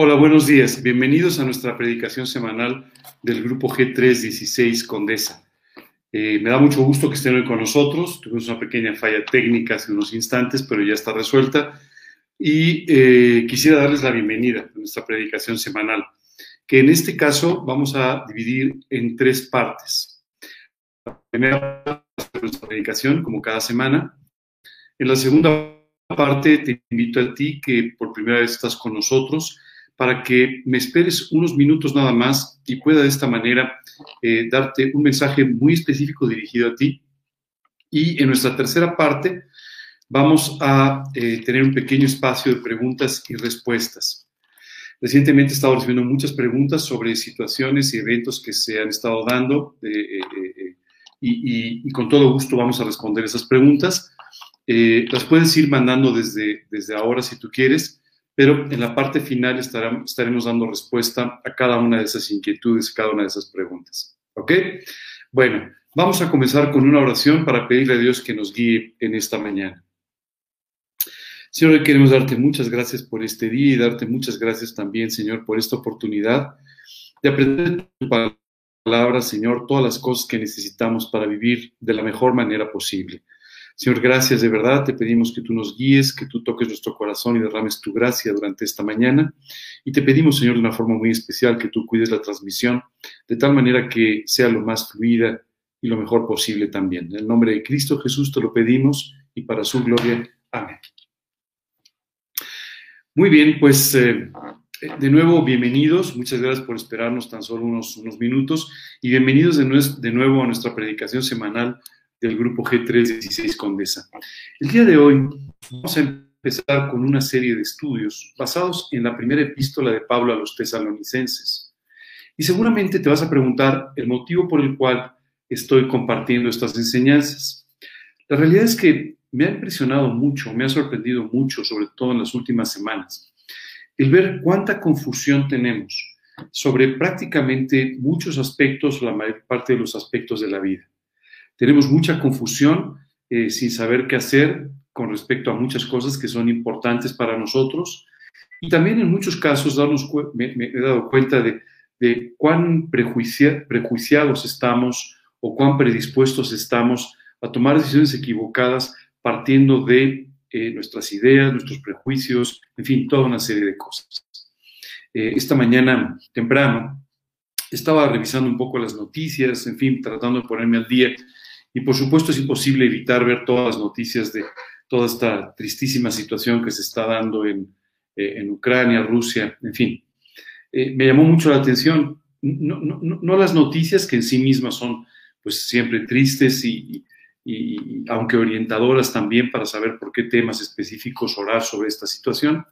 Hola, buenos días. Bienvenidos a nuestra predicación semanal del grupo G316 Condesa. Eh, me da mucho gusto que estén hoy con nosotros. Tuvimos una pequeña falla técnica hace unos instantes, pero ya está resuelta. Y eh, quisiera darles la bienvenida a nuestra predicación semanal, que en este caso vamos a dividir en tres partes. La primera parte nuestra predicación, como cada semana. En la segunda parte, te invito a ti que por primera vez estás con nosotros para que me esperes unos minutos nada más y pueda de esta manera eh, darte un mensaje muy específico dirigido a ti. Y en nuestra tercera parte vamos a eh, tener un pequeño espacio de preguntas y respuestas. Recientemente he estado recibiendo muchas preguntas sobre situaciones y eventos que se han estado dando eh, y, con todo gusto vamos a responder esas preguntas. las puedes ir mandando desde, desde ahora si tú quieres pero en la parte final estaremos dando respuesta a cada una de esas inquietudes, cada una de esas preguntas. ¿Ok? Bueno, vamos a comenzar con una oración para pedirle a Dios que nos guíe en esta mañana. Señor, queremos darte muchas gracias por este día y darte muchas gracias también, Señor, por esta oportunidad de aprender tu palabra, Señor, todas las cosas que necesitamos para vivir de la mejor manera posible. Señor, gracias de verdad. Te pedimos que tú nos guíes, que tú toques nuestro corazón y derrames tu gracia durante esta mañana. Y te pedimos, Señor, de una forma muy especial, que tú cuides la transmisión de tal manera que sea lo más fluida y lo mejor posible también. En el nombre de Cristo Jesús te lo pedimos y para su gloria. Amén. Muy bien, pues eh, de nuevo, bienvenidos. Muchas gracias por esperarnos tan solo unos, minutos y bienvenidos de nuevo a nuestra predicación semanal del grupo G316 Condesa. El día de hoy vamos a empezar con una serie de estudios basados en la primera epístola de Pablo a los tesalonicenses. Y seguramente te vas a preguntar el motivo por el cual estoy compartiendo estas enseñanzas. La realidad es que me ha impresionado mucho, me ha sorprendido mucho, sobre todo en las últimas semanas, el ver cuánta confusión tenemos sobre prácticamente muchos aspectos, la mayor parte de los aspectos de la vida. Tenemos mucha confusión eh, sin saber qué hacer con respecto a muchas cosas que son importantes para nosotros. Y también en muchos casos me, he dado cuenta de, cuán prejuiciados estamos o cuán predispuestos estamos a tomar decisiones equivocadas partiendo de eh, nuestras ideas, nuestros prejuicios, en fin, toda una serie de cosas. Eh, esta mañana temprano estaba revisando un poco las noticias, en fin, tratando de ponerme al día y por supuesto es imposible evitar ver todas las noticias de toda esta tristísima situación que se está dando en, eh, Ucrania, Rusia, en fin. Eh, me llamó mucho la atención, no, las noticias que en sí mismas son pues siempre tristes y, aunque orientadoras también para saber por qué temas específicos orar sobre esta situación,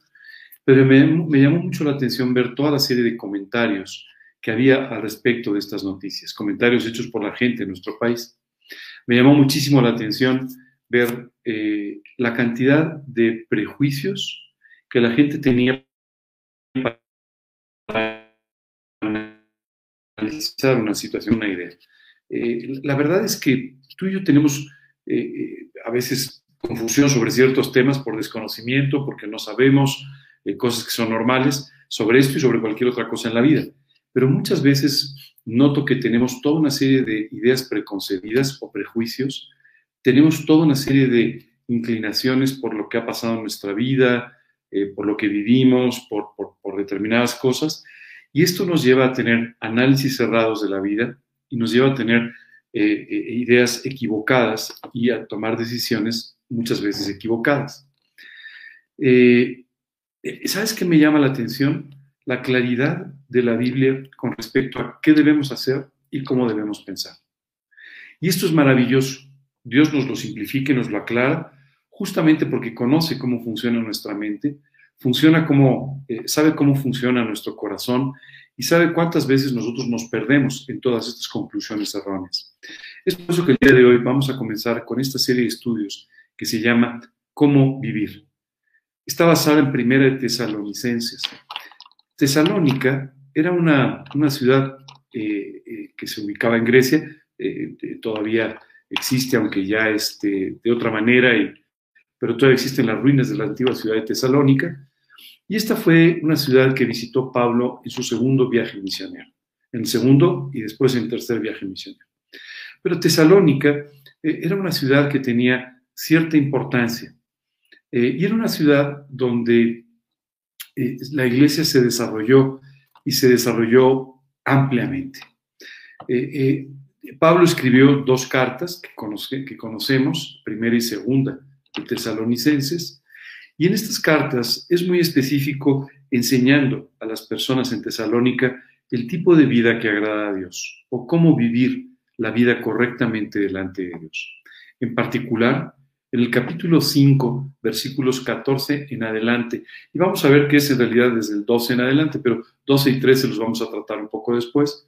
pero me, me llamó mucho la atención ver toda la serie de comentarios que había al respecto de estas noticias, comentarios hechos por la gente en nuestro país me llamó muchísimo la atención ver eh, la cantidad de prejuicios que la gente tenía para analizar una situación, una idea. Eh, la verdad es que tú y yo tenemos eh, a veces confusión sobre ciertos temas por desconocimiento, porque no sabemos cosas que son normales sobre esto y sobre cualquier otra cosa en la vida. Pero muchas veces noto que tenemos toda una serie de ideas preconcebidas o prejuicios, tenemos toda una serie de inclinaciones por lo que ha pasado en nuestra vida, eh, por lo que vivimos, por, determinadas cosas, y esto nos lleva a tener análisis cerrados de la vida y nos lleva a tener eh, eh, ideas equivocadas y a tomar decisiones muchas veces equivocadas. ¿Sabes qué me llama la atención? La claridad de la Biblia con respecto a qué debemos hacer y cómo debemos pensar. Y esto es maravilloso. Dios nos lo simplifica y nos lo aclara justamente porque conoce cómo funciona nuestra mente, funciona como, eh, sabe cómo funciona nuestro corazón y sabe cuántas veces nosotros nos perdemos en todas estas conclusiones erróneas. Es por eso que el día de hoy vamos a comenzar con esta serie de estudios que se llama Cómo vivir. Está basada en Primera de Tesalonicenses. Tesalónica era una, ciudad eh, eh, que se ubicaba en Grecia, eh, todavía existe, aunque ya este, de otra manera, pero todavía existen las ruinas de la antigua ciudad de Tesalónica. Y esta fue una ciudad que visitó Pablo en su segundo viaje misionero, en el segundo y después en el tercer viaje misionero. Pero Tesalónica era una ciudad que tenía cierta importancia y era una ciudad donde eh, la iglesia se desarrolló y se desarrolló ampliamente. Pablo escribió dos cartas que, que conocemos, primera y segunda, de tesalonicenses, y en estas cartas es muy específico enseñando a las personas en Tesalónica el tipo de vida que agrada a Dios o cómo vivir la vida correctamente delante de Dios. En particular, en el capítulo 5, versículos 14 en adelante. Y vamos a ver qué es en realidad desde el 12 en adelante, pero 12 y 13 los vamos a tratar un poco después.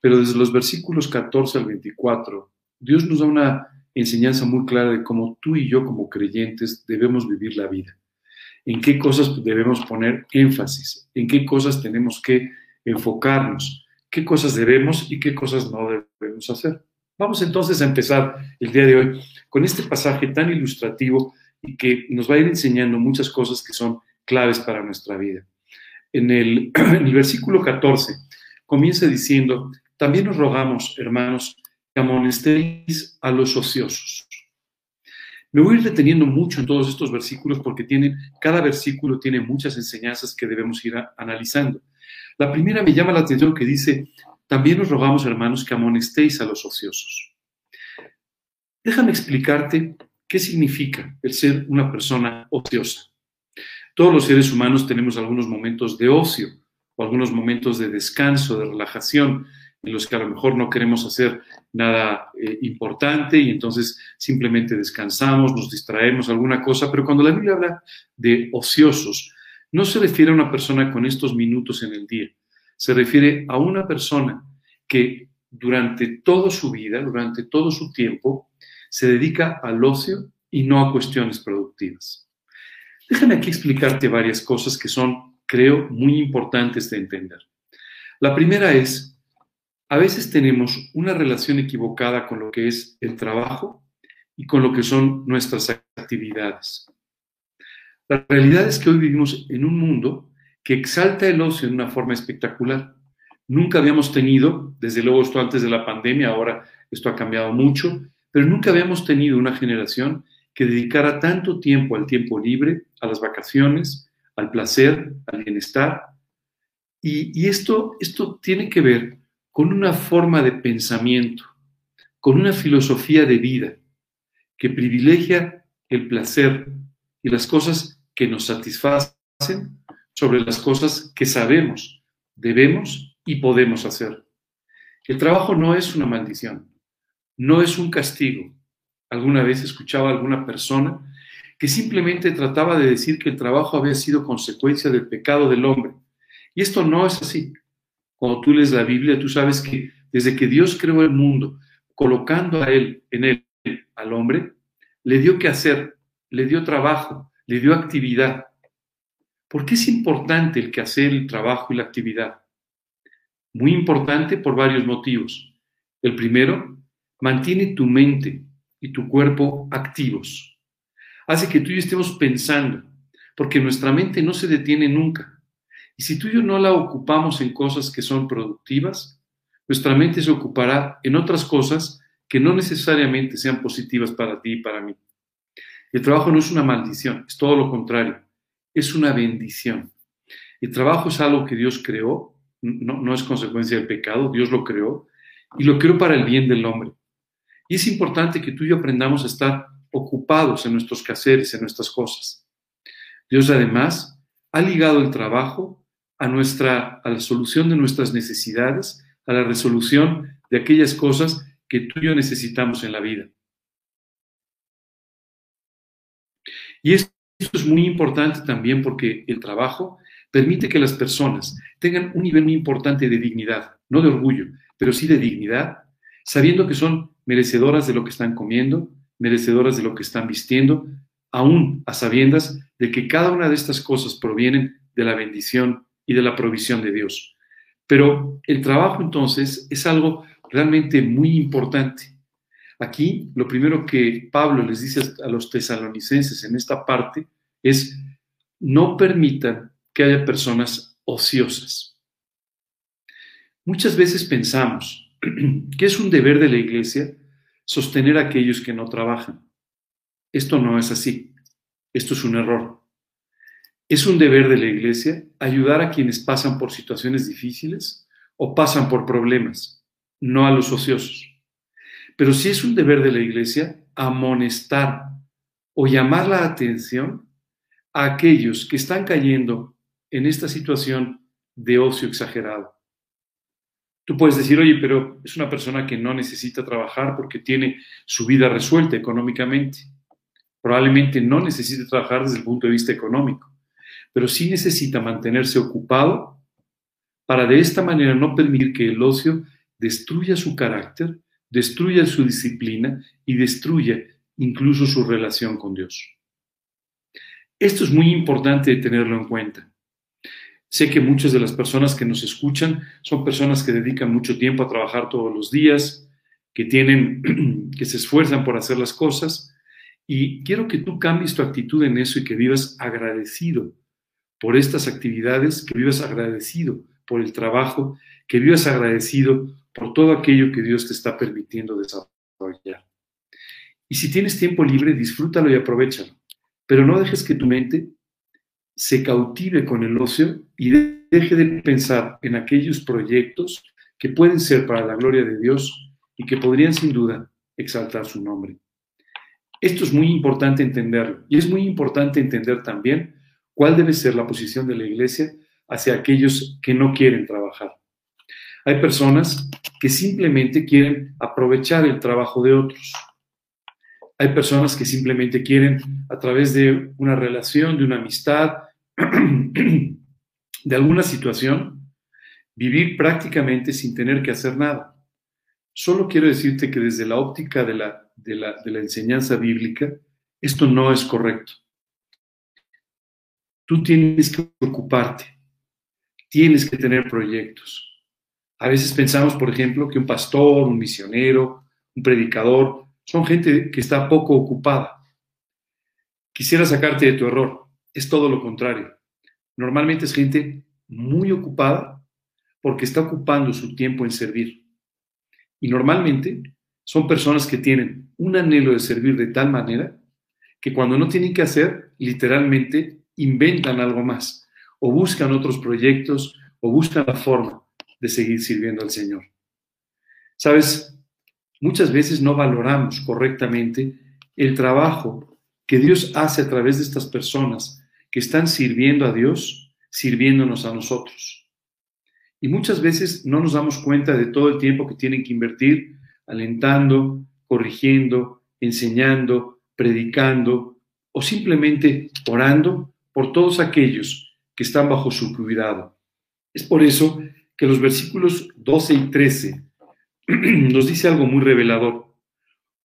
Pero desde los versículos 14 al 24, Dios nos da una enseñanza muy clara de cómo tú y yo como creyentes debemos vivir la vida, en qué cosas debemos poner énfasis, en qué cosas tenemos que enfocarnos, qué cosas debemos y qué cosas no debemos hacer. Vamos entonces a empezar el día de hoy con este pasaje tan ilustrativo y que nos va a ir enseñando muchas cosas que son claves para nuestra vida. En el, versículo 14 comienza diciendo, también nos rogamos, hermanos, amonestéis a los ociosos. Me voy a ir deteniendo mucho en todos estos versículos porque tienen, cada versículo tiene muchas enseñanzas que debemos ir analizando. La primera me llama la atención que dice, también os rogamos, hermanos, que amonestéis a los ociosos. Déjame explicarte qué significa el ser una persona ociosa. Todos los seres humanos tenemos algunos momentos de ocio o algunos momentos de descanso, de relajación, en los que a lo mejor no queremos hacer nada eh, importante y entonces simplemente descansamos, nos distraemos, alguna cosa, pero cuando la Biblia habla de ociosos, no se refiere a una persona con estos minutos en el día, se refiere a una persona que durante toda su vida, durante todo su tiempo, se dedica al ocio y no a cuestiones productivas. Déjame aquí explicarte varias cosas que son, creo, muy importantes de entender. La primera es a veces tenemos una relación equivocada con lo que es el trabajo y con lo que son nuestras actividades. La realidad es que hoy vivimos en un mundo que exalta el ocio de una forma espectacular. Nunca habíamos tenido, desde luego esto antes de la pandemia, ahora esto ha cambiado mucho, pero nunca habíamos tenido una generación que dedicara tanto tiempo al tiempo libre, a las vacaciones, al placer, al bienestar. Y, esto, esto tiene que ver con una forma de pensamiento, con una filosofía de vida que privilegia el placer y las cosas que nos satisfacen sobre las cosas que sabemos, debemos y podemos hacer. El trabajo no es una maldición, no es un castigo. Alguna vez escuchaba a alguna persona que simplemente trataba de decir que el trabajo había sido consecuencia del pecado del hombre. Y esto no es así. Cuando tú lees la Biblia, tú sabes que desde que Dios creó el mundo, colocando a él, en él, al hombre, le dio que hacer, le dio trabajo, le dio actividad. ¿Por qué es importante el que hacer el trabajo y la actividad? Muy importante por varios motivos. El primero, mantiene tu mente y tu cuerpo activos. Hace que tú y yo estemos pensando, porque nuestra mente no se detiene nunca. Y si tú y yo no la ocupamos en cosas que son productivas, nuestra mente se ocupará en otras cosas que no necesariamente sean positivas para ti y para mí. El trabajo no es una maldición, es todo lo contrario, es una bendición. El trabajo es algo que Dios creó, no, no es consecuencia del pecado, Dios lo creó y lo creó para el bien del hombre. Y es importante que tú y yo aprendamos a estar ocupados en nuestros quehaceres, en nuestras cosas. Dios además ha ligado el trabajo a, nuestra, a la solución de nuestras necesidades, a la resolución de aquellas cosas que tú y yo necesitamos en la vida. Y esto es muy importante también porque el trabajo permite que las personas tengan un nivel muy importante de dignidad, no de orgullo, pero sí de dignidad, sabiendo que son merecedoras de lo que están comiendo, merecedoras de lo que están vistiendo, aún a sabiendas de que cada una de estas cosas provienen de la bendición y de la provisión de Dios. Pero el trabajo entonces es algo realmente muy importante. Aquí lo primero que Pablo les dice a los tesalonicenses en esta parte es, no permitan que haya personas ociosas. Muchas veces pensamos que es un deber de la iglesia sostener a aquellos que no trabajan. Esto no es así. Esto es un error. Es un deber de la iglesia ayudar a quienes pasan por situaciones difíciles o pasan por problemas, no a los ociosos. Pero sí es un deber de la iglesia amonestar o llamar la atención a aquellos que están cayendo en esta situación de ocio exagerado. Tú puedes decir, oye, pero es una persona que no necesita trabajar porque tiene su vida resuelta económicamente. Probablemente no necesite trabajar desde el punto de vista económico, pero sí necesita mantenerse ocupado para de esta manera no permitir que el ocio destruya su carácter destruya su disciplina y destruya incluso su relación con Dios. Esto es muy importante tenerlo en cuenta. Sé que muchas de las personas que nos escuchan son personas que dedican mucho tiempo a trabajar todos los días, que tienen que se esfuerzan por hacer las cosas y quiero que tú cambies tu actitud en eso y que vivas agradecido por estas actividades, que vivas agradecido por el trabajo, que vivas agradecido por todo aquello que Dios te está permitiendo desarrollar. Y si tienes tiempo libre, disfrútalo y aprovechalo. Pero no dejes que tu mente se cautive con el ocio y deje de pensar en aquellos proyectos que pueden ser para la gloria de Dios y que podrían sin duda exaltar su nombre. Esto es muy importante entenderlo y es muy importante entender también cuál debe ser la posición de la iglesia hacia aquellos que no quieren trabajar. Hay personas que simplemente quieren aprovechar el trabajo de otros. Hay personas que simplemente quieren, a través de una relación, de una amistad, de alguna situación, vivir prácticamente sin tener que hacer nada. Solo quiero decirte que desde la óptica de la, de la, de la enseñanza bíblica, esto no es correcto. Tú tienes que ocuparte, tienes que tener proyectos, a veces pensamos, por ejemplo, que un pastor, un misionero, un predicador, son gente que está poco ocupada. Quisiera sacarte de tu error. Es todo lo contrario. Normalmente es gente muy ocupada porque está ocupando su tiempo en servir. Y normalmente son personas que tienen un anhelo de servir de tal manera que cuando no tienen que hacer, literalmente inventan algo más o buscan otros proyectos o buscan la forma de seguir sirviendo al Señor. Sabes, muchas veces no valoramos correctamente el trabajo que Dios hace a través de estas personas que están sirviendo a Dios, sirviéndonos a nosotros. Y muchas veces no nos damos cuenta de todo el tiempo que tienen que invertir alentando, corrigiendo, enseñando, predicando o simplemente orando por todos aquellos que están bajo su cuidado. Es por eso que los versículos 12 y 13 nos dice algo muy revelador.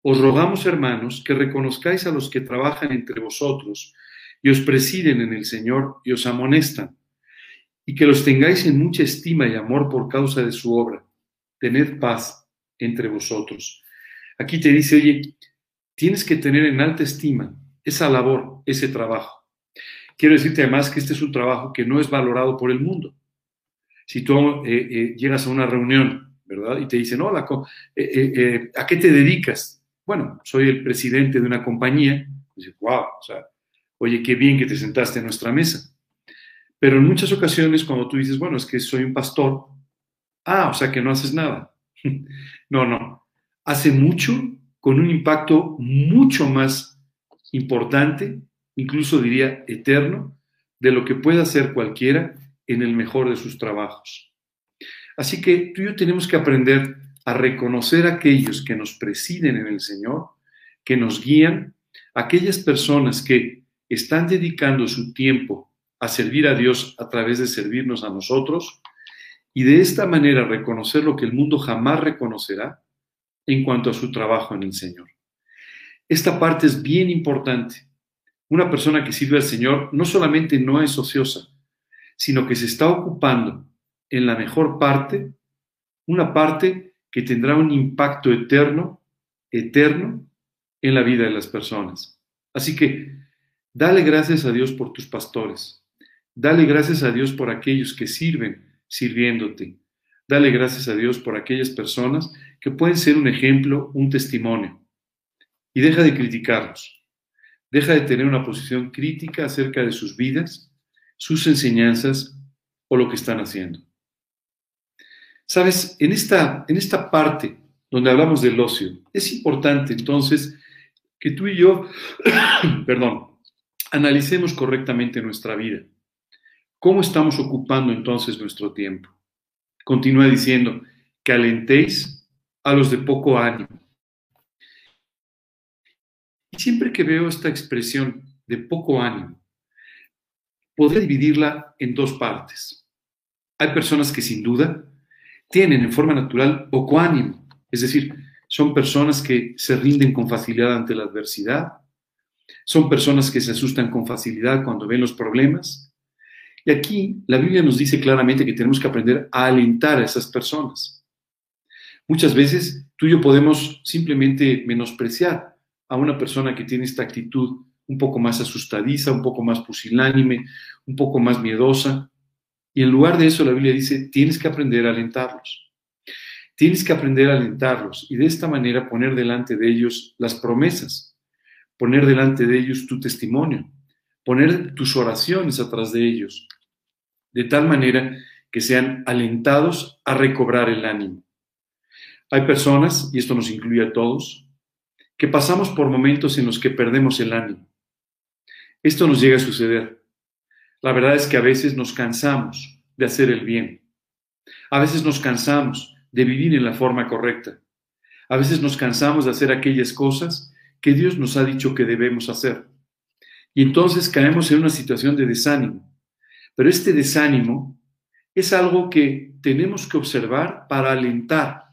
Os rogamos, hermanos, que reconozcáis a los que trabajan entre vosotros y os presiden en el Señor y os amonestan, y que los tengáis en mucha estima y amor por causa de su obra. Tened paz entre vosotros. Aquí te dice, oye, tienes que tener en alta estima esa labor, ese trabajo. Quiero decirte además que este es un trabajo que no es valorado por el mundo. Si tú eh, eh, llegas a una reunión, ¿verdad? Y te dicen, hola, eh, ¿a qué te dedicas? Bueno, soy el presidente de una compañía. Dices, wow, o sea, oye, qué bien que te sentaste en nuestra mesa. Pero en muchas ocasiones cuando tú dices, bueno, es que soy un pastor, ah, o sea que no haces nada. no, no. Hace mucho con un impacto mucho más importante, incluso diría eterno, de lo que puede hacer cualquiera en el mejor de sus trabajos. Así que tú y yo tenemos que aprender a reconocer a aquellos que nos presiden en el Señor, que nos guían, aquellas personas que están dedicando su tiempo a servir a Dios a través de servirnos a nosotros, y de esta manera reconocer lo que el mundo jamás reconocerá en cuanto a su trabajo en el Señor. Esta parte es bien importante. Una persona que sirve al Señor no solamente no es ociosa, sino que se está ocupando en la mejor parte, una parte que tendrá un impacto eterno, eterno, en la vida de las personas. Así que dale gracias a Dios por tus pastores. Dale gracias a Dios por aquellos que sirven sirviéndote. Dale gracias a Dios por aquellas personas que pueden ser un ejemplo, un testimonio. Y deja de criticarlos. Deja de tener una posición crítica acerca de sus vidas, sus enseñanzas o lo que están haciendo. Sabes, en esta, en esta parte donde hablamos del ocio, es importante entonces que tú y yo, perdón, analicemos correctamente nuestra vida. ¿Cómo estamos ocupando entonces nuestro tiempo? Continúa diciendo, que alentéis a los de poco ánimo. Y siempre que veo esta expresión de poco ánimo, podría dividirla en dos partes. Hay personas que sin duda tienen en forma natural poco ánimo, es decir, son personas que se rinden con facilidad ante la adversidad, son personas que se asustan con facilidad cuando ven los problemas, y aquí la Biblia nos dice claramente que tenemos que aprender a alentar a esas personas. Muchas veces tú y yo podemos simplemente menospreciar a una persona que tiene esta actitud un poco más asustadiza, un poco más pusilánime, un poco más miedosa. Y en lugar de eso la Biblia dice, tienes que aprender a alentarlos. Tienes que aprender a alentarlos y de esta manera poner delante de ellos las promesas, poner delante de ellos tu testimonio, poner tus oraciones atrás de ellos, de tal manera que sean alentados a recobrar el ánimo. Hay personas, y esto nos incluye a todos, que pasamos por momentos en los que perdemos el ánimo. Esto nos llega a suceder. La verdad es que a veces nos cansamos de hacer el bien. A veces nos cansamos de vivir en la forma correcta. A veces nos cansamos de hacer aquellas cosas que Dios nos ha dicho que debemos hacer. Y entonces caemos en una situación de desánimo. Pero este desánimo es algo que tenemos que observar para alentar,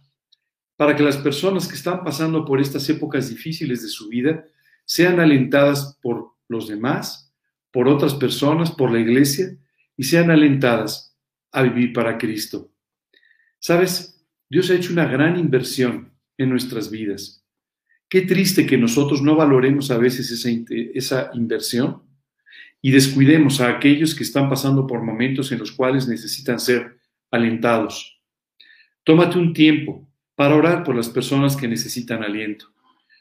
para que las personas que están pasando por estas épocas difíciles de su vida sean alentadas por los demás, por otras personas, por la iglesia, y sean alentadas a vivir para Cristo. Sabes, Dios ha hecho una gran inversión en nuestras vidas. Qué triste que nosotros no valoremos a veces esa, esa inversión y descuidemos a aquellos que están pasando por momentos en los cuales necesitan ser alentados. Tómate un tiempo para orar por las personas que necesitan aliento.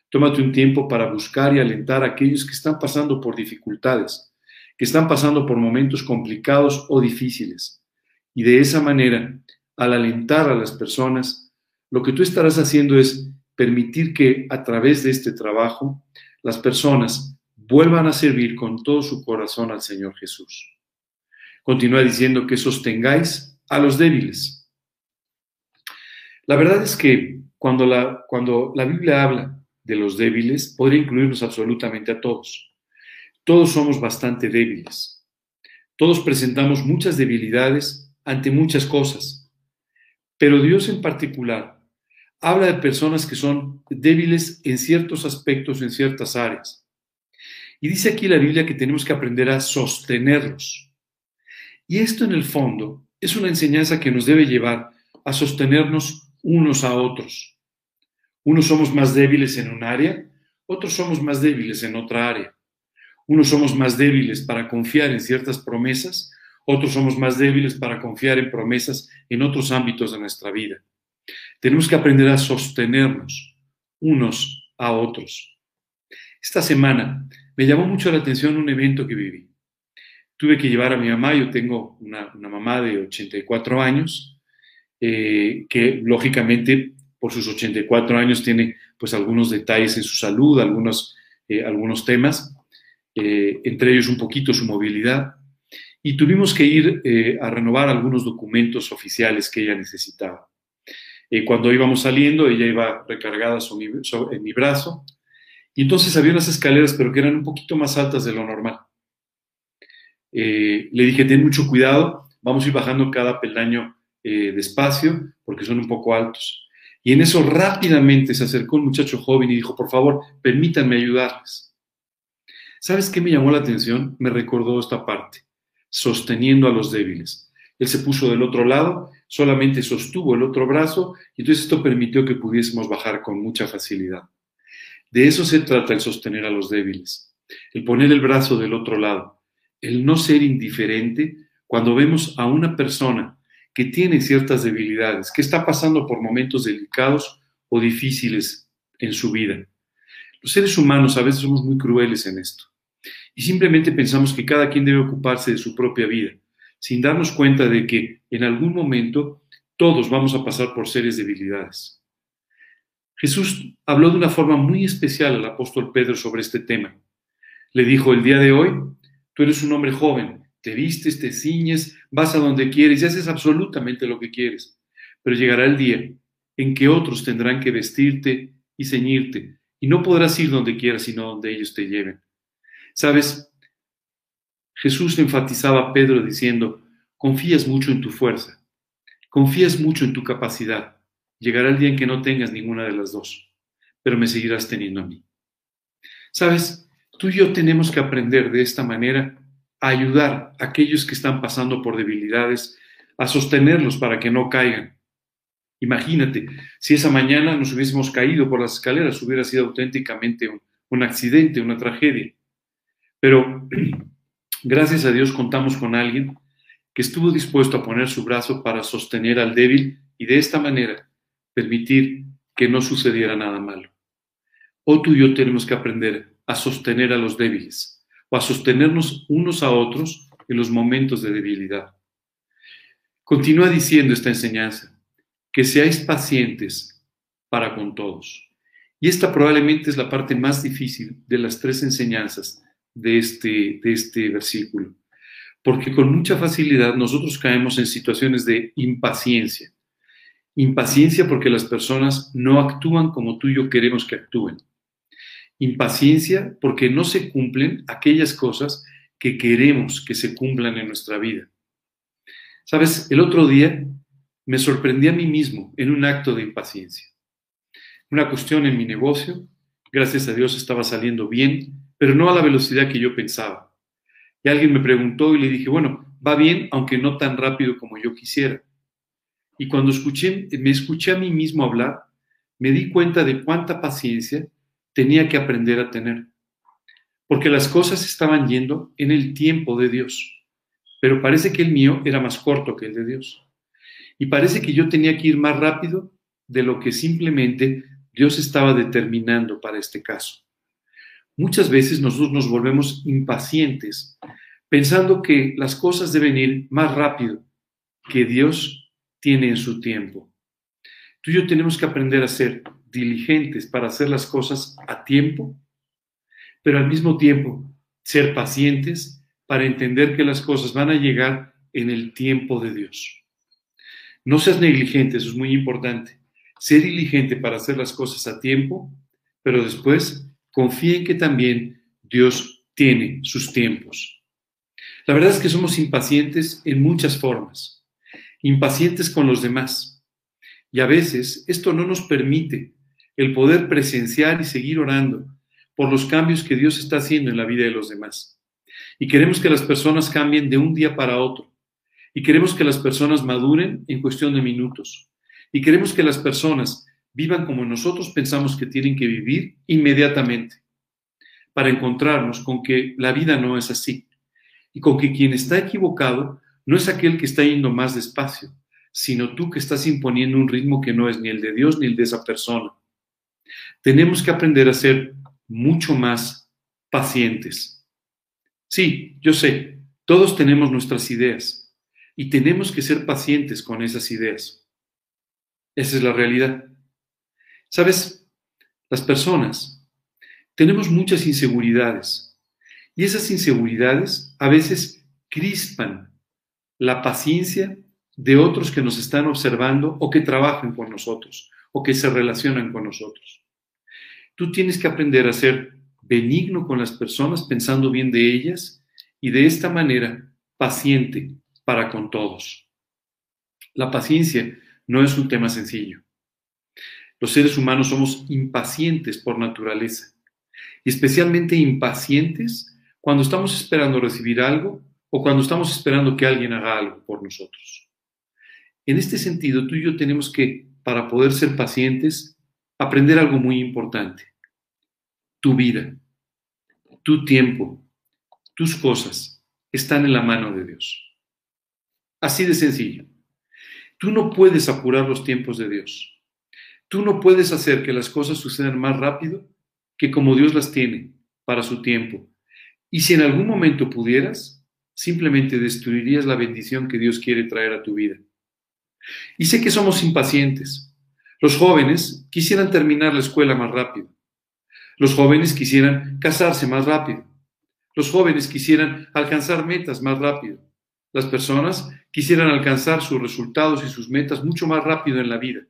Tómate un tiempo para buscar y alentar a aquellos que están pasando por dificultades, que están pasando por momentos complicados o difíciles. Y de esa manera, al alentar a las personas, lo que tú estarás haciendo es permitir que a través de este trabajo las personas vuelvan a servir con todo su corazón al Señor Jesús. Continúa diciendo que sostengáis a los débiles. La verdad es que cuando la, cuando la Biblia habla de los débiles, podría incluirnos absolutamente a todos. Todos somos bastante débiles. Todos presentamos muchas debilidades ante muchas cosas. Pero Dios en particular habla de personas que son débiles en ciertos aspectos, en ciertas áreas. Y dice aquí la Biblia que tenemos que aprender a sostenerlos. Y esto en el fondo es una enseñanza que nos debe llevar a sostenernos unos a otros. Unos somos más débiles en un área, otros somos más débiles en otra área. Unos somos más débiles para confiar en ciertas promesas, otros somos más débiles para confiar en promesas en otros ámbitos de nuestra vida. Tenemos que aprender a sostenernos unos a otros. Esta semana me llamó mucho la atención un evento que viví. Tuve que llevar a mi mamá, yo tengo una, mamá de 84 años, eh, que lógicamente por sus 84 años tiene pues algunos detalles en su salud, algunos, eh, algunos temas, eh, entre ellos un poquito su movilidad, y tuvimos que ir a renovar algunos documentos oficiales que ella necesitaba. cuando íbamos saliendo, ella iba recargada en mi brazo, y entonces había unas escaleras, pero que eran un poquito más altas de lo normal. Eh, le dije, ten mucho cuidado, vamos a ir bajando cada peldaño eh, despacio, porque son un poco altos. Y en eso rápidamente se acercó un muchacho joven y dijo, por favor, permítanme ayudarles. ¿Sabes qué me llamó la atención? Me recordó esta parte, sosteniendo a los débiles. Él se puso del otro lado, solamente sostuvo el otro brazo y entonces esto permitió que pudiésemos bajar con mucha facilidad. De eso se trata el sostener a los débiles, el poner el brazo del otro lado, el no ser indiferente cuando vemos a una persona que tiene ciertas debilidades, que está pasando por momentos delicados o difíciles en su vida. Los seres humanos a veces somos muy crueles en esto y simplemente pensamos que cada quien debe ocuparse de su propia vida, sin darnos cuenta de que en algún momento todos vamos a pasar por seres debilidades. Jesús habló de una forma muy especial al apóstol Pedro sobre este tema. Le dijo, el día de hoy, tú eres un hombre joven, te vistes, te ciñes, vas a donde quieres y haces absolutamente lo que quieres. Pero llegará el día en que otros tendrán que vestirte y ceñirte, y no podrás ir donde quieras, sino donde ellos te lleven. Sabes, Jesús enfatizaba a Pedro diciendo, confías mucho en tu fuerza, confías mucho en tu capacidad, Llegará el día en que no tengas ninguna de las dos, pero me seguirás teniendo a mí. Sabes, tú y yo tenemos que aprender de esta manera a ayudar a aquellos que están pasando por debilidades, a sostenerlos para que no caigan. Imagínate, si esa mañana nos hubiésemos caído por las escaleras, hubiera sido auténticamente un, accidente, una tragedia. Pero gracias a Dios contamos con alguien que estuvo dispuesto a poner su brazo para sostener al débil y de esta manera permitir que no sucediera nada malo. O tú y yo tenemos que aprender a sostener a los débiles o sostenernos unos a otros en los momentos de debilidad. Continúa diciendo esta enseñanza, que seáis pacientes para con todos. Y esta probablemente es la parte más difícil de las tres enseñanzas de este, de este versículo, porque con mucha facilidad nosotros caemos en situaciones de impaciencia Impaciencia porque las personas no actúan como tú y yo queremos que actúen. Impaciencia porque no se cumplen aquellas cosas que queremos que se cumplan en nuestra vida. Sabes, el otro día me sorprendí a mí mismo en un acto de impaciencia. Una cuestión en mi negocio, gracias a Dios estaba saliendo bien, pero no a la velocidad que yo pensaba. Y alguien me preguntó y le dije, bueno, va bien, aunque no tan rápido como yo quisiera. Y cuando escuché, me escuché a mí mismo hablar, me di cuenta de cuánta paciencia tenía que aprender a tener. Porque las cosas estaban yendo en el tiempo de Dios. Pero parece que el mío era más corto que el de Dios. Y parece que yo tenía que ir más rápido de lo que simplemente Dios estaba determinando para este caso. Muchas veces nosotros nos volvemos impacientes pensando que las cosas deben ir más rápido que Dios tiene en su tiempo. Tú y yo tenemos que aprender a ser diligentes para hacer las cosas a tiempo, pero al mismo tiempo ser pacientes para entender que las cosas van a llegar en el tiempo de Dios. No seas negligente, eso es muy importante. Ser diligente para hacer las cosas a tiempo, pero después confía en que también Dios tiene sus tiempos. La verdad es que somos impacientes en muchas formas impacientes con los demás. Y a veces esto no nos permite el poder presenciar y seguir orando por los cambios que Dios está haciendo en la vida de los demás. Y queremos que las personas cambien de un día para otro. Y queremos que las personas maduren en cuestión de minutos. Y queremos que las personas vivan como nosotros pensamos que tienen que vivir inmediatamente. Para encontrarnos con que la vida no es así. Y con que quien está equivocado no es aquel que está yendo más despacio, sino tú que estás imponiendo un ritmo que no es ni el de Dios ni el de esa persona. Tenemos que aprender a ser mucho más pacientes. Sí, yo sé, todos tenemos nuestras ideas y tenemos que ser pacientes con esas ideas. Esa es la realidad. Sabes, las personas tenemos muchas inseguridades y esas inseguridades a veces crispan la paciencia de otros que nos están observando o que trabajan con nosotros o que se relacionan con nosotros. Tú tienes que aprender a ser benigno con las personas pensando bien de ellas y de esta manera paciente para con todos. La paciencia no es un tema sencillo. Los seres humanos somos impacientes por naturaleza y especialmente impacientes cuando estamos esperando recibir algo o cuando estamos esperando que alguien haga algo por nosotros. En este sentido, tú y yo tenemos que, para poder ser pacientes, aprender algo muy importante. Tu vida, tu tiempo, tus cosas, están en la mano de Dios. Así de sencillo. Tú no puedes apurar los tiempos de Dios. Tú no puedes hacer que las cosas sucedan más rápido que como Dios las tiene para su tiempo. Y si en algún momento pudieras, simplemente destruirías la bendición que Dios quiere traer a tu vida. Y sé que somos impacientes. Los jóvenes quisieran terminar la escuela más rápido. Los jóvenes quisieran casarse más rápido. Los jóvenes quisieran alcanzar metas más rápido. Las personas quisieran alcanzar sus resultados y sus metas mucho más rápido en la vida.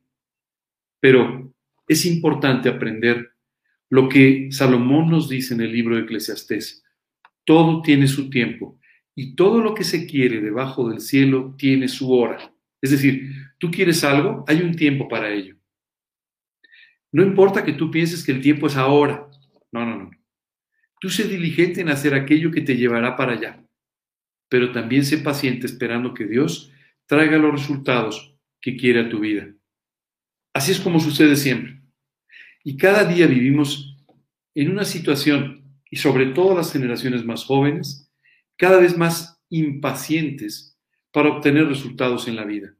Pero es importante aprender lo que Salomón nos dice en el libro de Eclesiastés. Todo tiene su tiempo y todo lo que se quiere debajo del cielo tiene su hora. Es decir, tú quieres algo, hay un tiempo para ello. No importa que tú pienses que el tiempo es ahora. No, no, no. Tú sé diligente en hacer aquello que te llevará para allá, pero también sé paciente esperando que Dios traiga los resultados que quiere a tu vida. Así es como sucede siempre. Y cada día vivimos en una situación, y sobre todo las generaciones más jóvenes, cada vez más impacientes para obtener resultados en la vida.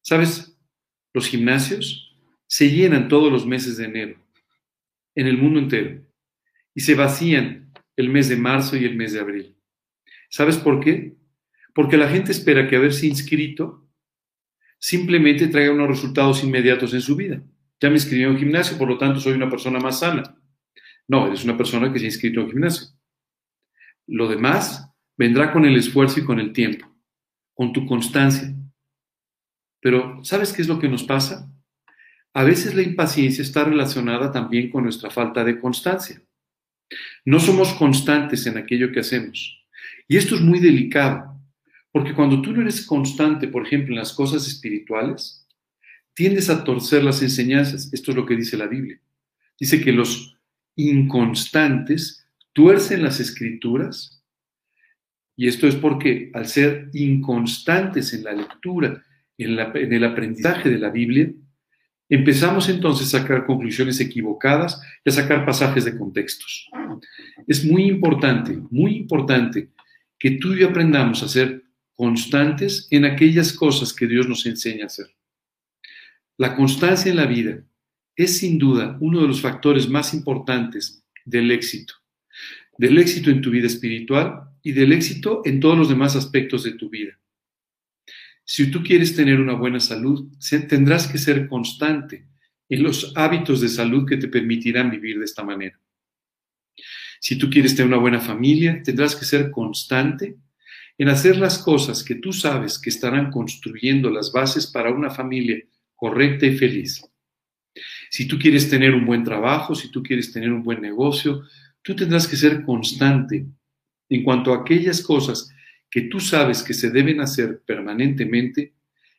¿Sabes? Los gimnasios se llenan todos los meses de enero, en el mundo entero y se vacían el mes de marzo y el mes de abril. ¿Sabes por qué? Porque la gente espera que haberse inscrito simplemente traiga unos resultados inmediatos en su vida. Ya me inscribí en un gimnasio, por lo tanto soy una persona más sana. No, eres una persona que se ha inscrito en un gimnasio. Lo demás vendrá con el esfuerzo y con el tiempo, con tu constancia. Pero, ¿sabes qué es lo que nos pasa? A veces la impaciencia está relacionada también con nuestra falta de constancia. No somos constantes en aquello que hacemos. Y esto es muy delicado, porque cuando tú no eres constante, por ejemplo, en las cosas espirituales, tiendes a torcer las enseñanzas. Esto es lo que dice la Biblia. Dice que los inconstantes tuercen las escrituras. Y esto es porque al ser inconstantes en la lectura, en, en el aprendizaje de la Biblia, Empezamos entonces a sacar conclusiones equivocadas y a sacar pasajes de contextos. Es muy importante, muy importante que tú y yo aprendamos a ser constantes en aquellas cosas que Dios nos enseña a hacer. La constancia en la vida es sin duda uno de los factores más importantes del éxito, del éxito en tu vida espiritual y del éxito en todos los demás aspectos de tu vida. Si tú quieres tener una buena salud, tendrás que ser constante en los hábitos de salud que te permitirán vivir de esta manera. Si tú quieres tener una buena familia, tendrás que ser constante en hacer las cosas que tú sabes que estarán construyendo las bases para una familia correcta y feliz. Si tú quieres tener un buen trabajo, si tú quieres tener un buen negocio, tú tendrás que ser constante en cuanto a aquellas cosas que tú sabes que se deben hacer permanentemente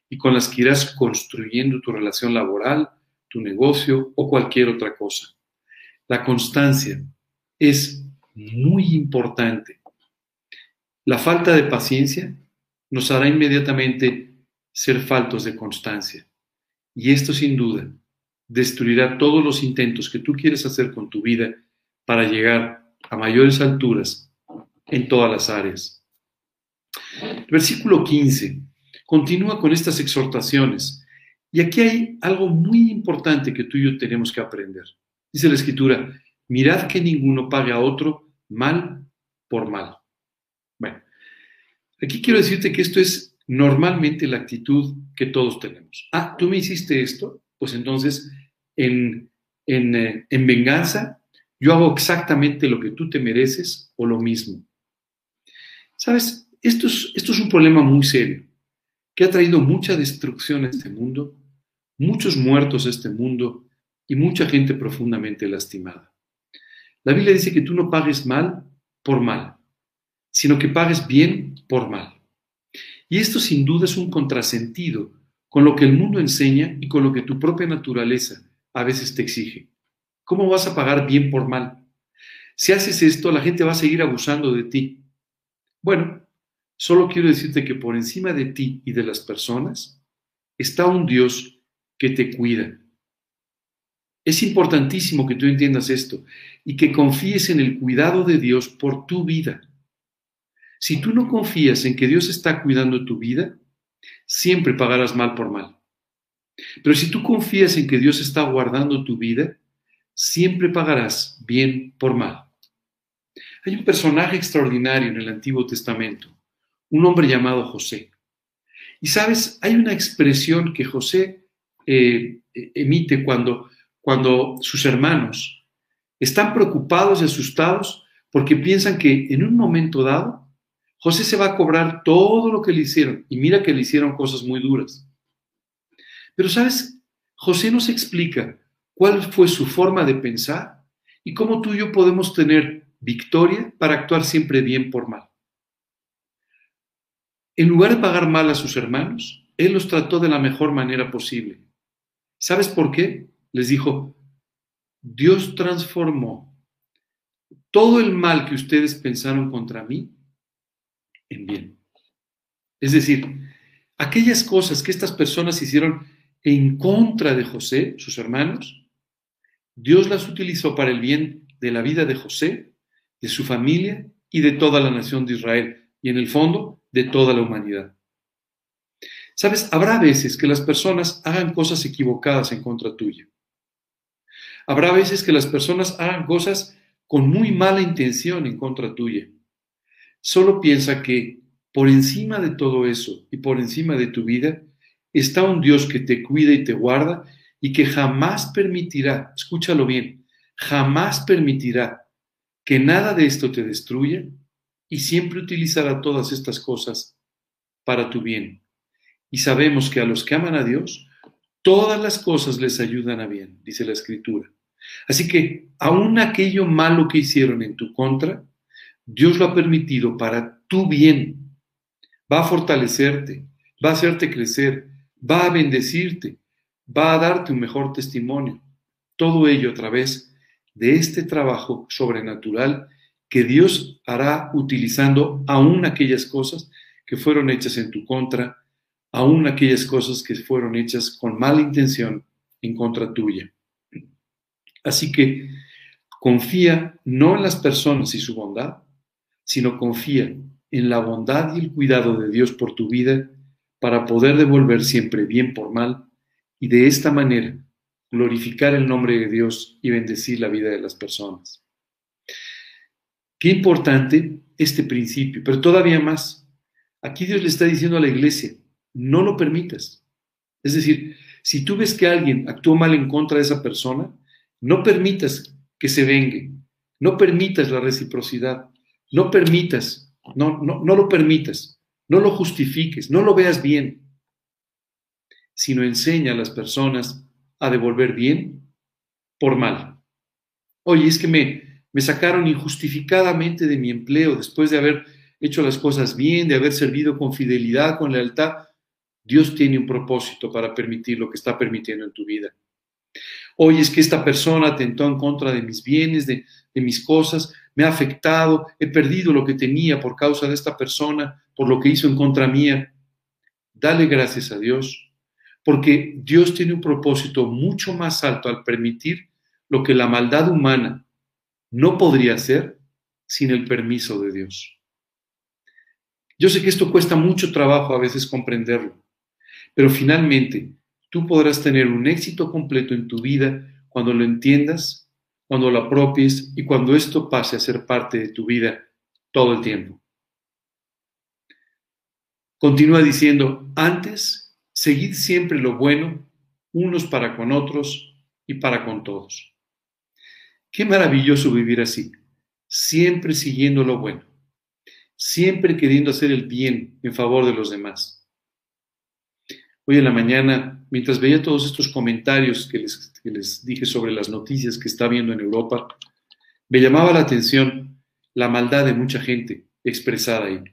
y con las que irás construyendo tu relación laboral, tu negocio o cualquier otra cosa. La constancia es muy importante. La falta de paciencia nos hará inmediatamente ser faltos de constancia. Y esto sin duda destruirá todos los intentos que tú quieres hacer con tu vida para llegar a mayores alturas en todas las áreas. Versículo 15 continúa con estas exhortaciones. Y aquí hay algo muy importante que tú y yo tenemos que aprender. Dice la escritura, mirad que ninguno pague a otro mal por mal. Bueno, aquí quiero decirte que esto es normalmente la actitud que todos tenemos. Ah, tú me hiciste esto, pues entonces en, en, eh, en venganza yo hago exactamente lo que tú te mereces o lo mismo. ¿Sabes? Esto es, un problema muy serio que ha traído mucha destrucción a este mundo, muchos muertos a este mundo y mucha gente profundamente lastimada. La Biblia dice que tú no pagues mal por mal, sino que pagues bien por mal. Y esto sin duda es un contrasentido con lo que el mundo enseña y con lo que tu propia naturaleza a veces te exige. ¿Cómo vas a pagar bien por mal? Si haces esto, la gente va a seguir abusando de ti. Bueno, Solo quiero decirte que por encima de ti y de las personas está un Dios que te cuida. Es importantísimo que tú entiendas esto y que confíes en el cuidado de Dios por tu vida. Si tú no confías en que Dios está cuidando tu vida, siempre pagarás mal por mal. Pero si tú confías en que Dios está guardando tu vida, siempre pagarás bien por mal. Hay un personaje extraordinario en el Antiguo Testamento, un hombre llamado José. Y sabes, hay una expresión que José eh, emite cuando, cuando sus hermanos están preocupados y asustados porque piensan que en un momento dado José se va a cobrar todo lo que le hicieron. Y mira que le hicieron cosas muy duras. Pero sabes, José nos explica cuál fue su forma de pensar y cómo tú y yo podemos tener victoria para actuar siempre bien por mal. En lugar de pagar mal a sus hermanos, él los trató de la mejor manera posible. ¿Sabes por qué? Les dijo, Dios transformó todo el mal que ustedes pensaron contra mí en bien. Es decir, aquellas cosas que estas personas hicieron en contra de José, sus hermanos, Dios las utilizó para el bien de la vida de José, de su familia y de toda la nación de Israel, y en el fondo, de toda la humanidad. Sabes, habrá veces que las personas hagan cosas equivocadas en contra tuya. Habrá veces que las personas hagan cosas con muy mala intención en contra tuya. Solo piensa que por encima de todo eso y por encima de tu vida está un Dios que te cuida y te guarda y que jamás permitirá, escúchalo bien, jamás permitirá que nada de esto te destruya y siempre utilizará todas estas cosas para tu bien. Y sabemos que a los que aman a Dios, todas las cosas les ayudan a bien, dice la Escritura. Así que aún aquello malo que hicieron en tu contra, Dios lo ha permitido para tu bien. Va a fortalecerte, va a hacerte crecer, va a bendecirte, va a darte un mejor testimonio. Todo ello a través de este trabajo sobrenatural que Dios hará utilizando aún aquellas cosas que fueron hechas en tu contra, aún aquellas cosas que fueron hechas con mala intención en contra tuya. Así que confía no en las personas y su bondad, sino confía en la bondad y el cuidado de Dios por tu vida para poder devolver siempre bien por mal y de esta manera glorificar el nombre de Dios y bendecir la vida de las personas. Qué importante este principio, pero todavía más. Aquí Dios le está diciendo a la iglesia, no lo permitas. Es decir, si tú ves que alguien actuó mal en contra de esa persona, no permitas que se vengue, no permitas la reciprocidad, no permitas, no, no, no lo permitas, no lo justifiques, no lo veas bien, sino enseña a las personas a devolver bien por mal. Oye, es que me, me sacaron injustificadamente de mi empleo después de haber hecho las cosas bien, de haber servido con fidelidad, con lealtad. Dios tiene un propósito para permitir lo que está permitiendo en tu vida. Oye, es que esta persona atentó en contra de mis bienes, de, de mis cosas, me ha afectado, he perdido lo que tenía por causa de esta persona, por lo que hizo en contra mía. Dale gracias a Dios, porque Dios tiene un propósito mucho más alto al permitir lo que la maldad humana no podría hacer sin el permiso de Dios. Yo sé que esto cuesta mucho trabajo a veces comprenderlo, pero finalmente tú podrás tener un éxito completo en tu vida cuando lo entiendas cuando lo apropies y cuando esto pase a ser parte de tu vida todo el tiempo. Continúa diciendo, antes, seguid siempre lo bueno, unos para con otros y para con todos. Qué maravilloso vivir así, siempre siguiendo lo bueno, siempre queriendo hacer el bien en favor de los demás. Hoy en la mañana, mientras veía todos estos comentarios que les dije sobre las noticias que está viendo en Europa, me llamaba la atención la maldad de mucha gente expresada ahí.